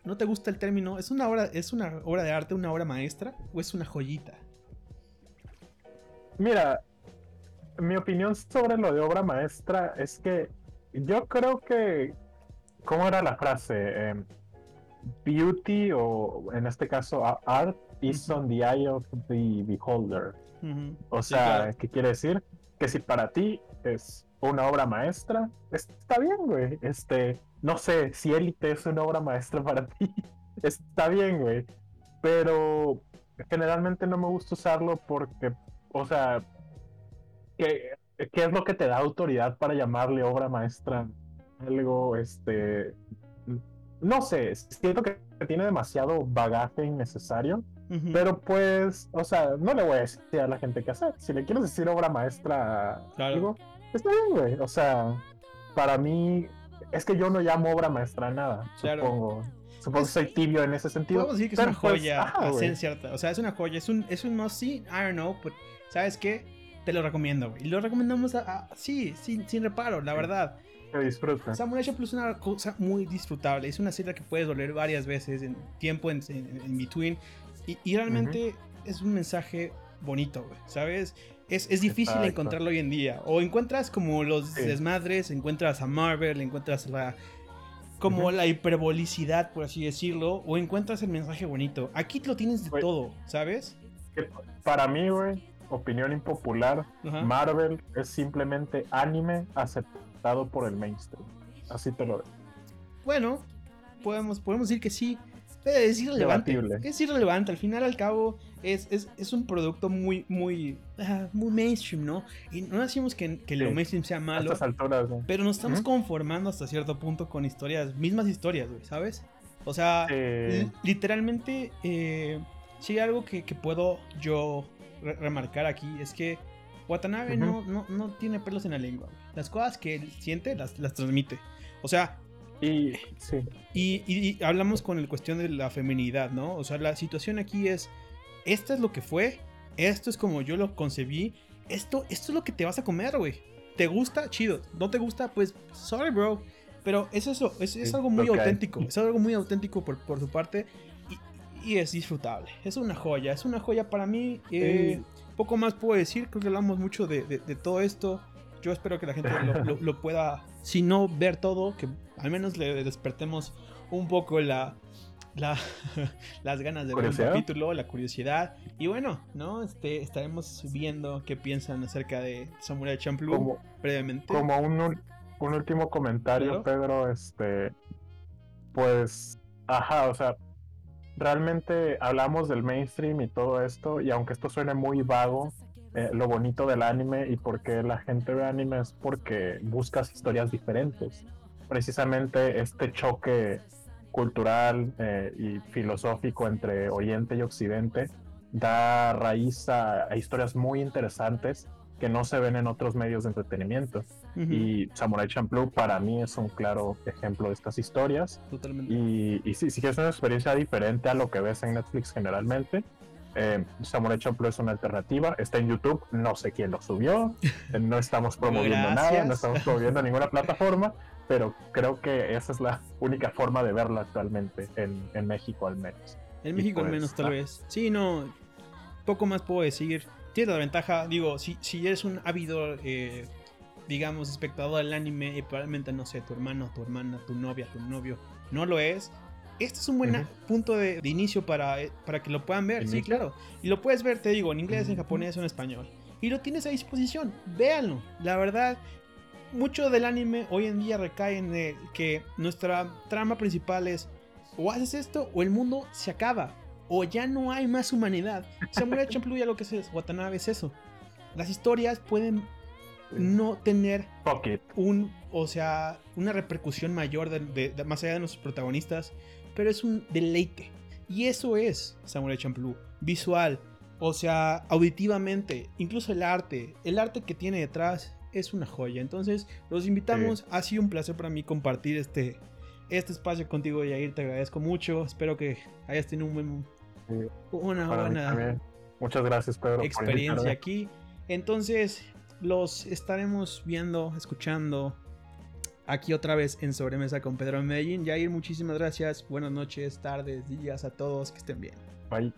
Speaker 1: ¿No te gusta el término? ¿Es una, obra, ¿Es una obra de arte, una obra maestra o es una joyita?
Speaker 2: Mira, mi opinión sobre lo de obra maestra es que yo creo que... ¿Cómo era la frase? Eh, beauty o en este caso art is on the eye of the beholder. O sea, ¿qué quiere decir? Que si para ti es una obra maestra, está bien, güey. Este, no sé, si Élite es una obra maestra para ti, está bien, güey. Pero generalmente no me gusta usarlo porque, o sea, ¿qué, ¿qué es lo que te da autoridad para llamarle obra maestra? Algo, este, no sé, siento que tiene demasiado bagaje innecesario. Pero pues, o sea, no le voy a decir a la gente qué hacer. Si le quieres decir obra maestra algo, está bien, güey. O sea, para mí, es que yo no llamo obra maestra a nada, supongo. Supongo que soy tibio en ese sentido.
Speaker 1: Podemos decir que es una pues, joya, cierta. O sea, es una joya, es un, es un must see, I don't know, but, ¿sabes qué? Te lo recomiendo, güey. Y lo recomendamos a, sí, sin, sin reparo, la verdad.
Speaker 2: Disfruta.
Speaker 1: Samurai Champloo es una cosa muy disfrutable. Es una serie que puedes volver varias veces en tiempo en, en, between. Y, realmente es un mensaje bonito, güey. ¿Sabes? Es, es difícil encontrarlo hoy en día. O encuentras como los desmadres, encuentras a Marvel, encuentras la. Como la hiperbolicidad, por así decirlo, o encuentras el mensaje bonito. Aquí lo tienes de todo, ¿sabes?
Speaker 2: Para mí, güey, opinión impopular, Marvel es simplemente anime aceptado por el mainstream. Así te lo digo.
Speaker 1: Bueno, podemos, podemos decir que sí. Es irrelevante. Es irrelevante. Al final, al cabo, es, es, un producto muy, muy, ah, muy mainstream, ¿no? Y no decimos que, que lo mainstream sea malo. Pero nos estamos conformando hasta cierto punto con historias, mismas historias, ¿sabes? O sea, literalmente, eh, si hay algo que, que puedo yo remarcar aquí es que Watanabe no, no, no, tiene pelos en la lengua. Las cosas que él siente las, las transmite. O sea,
Speaker 2: y, sí.
Speaker 1: y, hablamos con la cuestión de la feminidad, ¿no? O sea, la situación aquí es, esto es lo que fue, esto es como yo lo concebí, esto, esto es lo que te vas a comer, güey. ¿Te gusta? Chido. ¿No te gusta? Pues, sorry, bro. Pero es eso, es, es algo muy auténtico. Es algo muy auténtico por, por su parte y es disfrutable. Es una joya, es una joya para mí. Eh, poco más puedo decir, creo que hablamos mucho de, todo esto. Yo espero que la gente lo, pueda, si no ver todo, que al menos le despertemos un poco la, las ganas de ver un capítulo, la curiosidad. Y bueno, ¿no? Este, estaremos viendo qué piensan acerca de Samurai Champloo previamente.
Speaker 2: Como un, un último comentario, Pedro, este, pues, ajá, o sea, realmente hablamos del mainstream y todo esto, y aunque esto suene muy vago, eh, lo bonito del anime y por qué la gente ve anime es porque buscas historias diferentes. Precisamente este choque cultural eh, y filosófico entre Oriente y Occidente da raíz a, historias muy interesantes que no se ven en otros medios de entretenimiento. Y Samurai Champloo para mí es un claro ejemplo de estas historias.
Speaker 1: Totalmente.
Speaker 2: Y, y sí, sí que es una experiencia diferente a lo que ves en Netflix generalmente. Eh, Samurai Champloo es una alternativa, está en YouTube, no sé quién lo subió, no estamos promoviendo nada, no estamos promoviendo ninguna plataforma, pero creo que esa es la única forma de verla actualmente en, en México al menos.
Speaker 1: En México al pues, menos tal ah. vez. Sí, no, poco más puedo decir. Tienes la ventaja, digo, si, si eres un ávido, eh, digamos, espectador del anime y probablemente, no sé, tu hermano, tu hermana, tu novia, tu novio, no lo es, este es un buen punto de, inicio para, eh, para que lo puedan ver. Sí, claro. Y lo puedes ver, te digo, en inglés, en japonés o en español. Y lo tienes a disposición. Véanlo. La verdad, mucho del anime hoy en día recae en que nuestra trama principal es o haces esto o el mundo se acaba. O ya no hay más humanidad. Samurai Champloo ya lo que es Watanabe es eso. Las historias pueden no tener un, o sea, una repercusión mayor de, más allá de nuestros protagonistas pero es un deleite. Y eso es Samurai Champloo. Visual, o sea, auditivamente, incluso el arte, el arte que tiene detrás es una joya. Entonces, los invitamos. Ha sido un placer para mí compartir este, este espacio contigo, Yair. Te agradezco mucho. Espero que hayas tenido un buen, una buena
Speaker 2: Muchas gracias, Pedro.
Speaker 1: Experiencia aquí. Entonces, los estaremos viendo, escuchando aquí otra vez en Sobremesa con Pedro Medellín. Jair, muchísimas gracias. Buenas noches, tardes, días a todos. Que estén bien.
Speaker 2: Bye.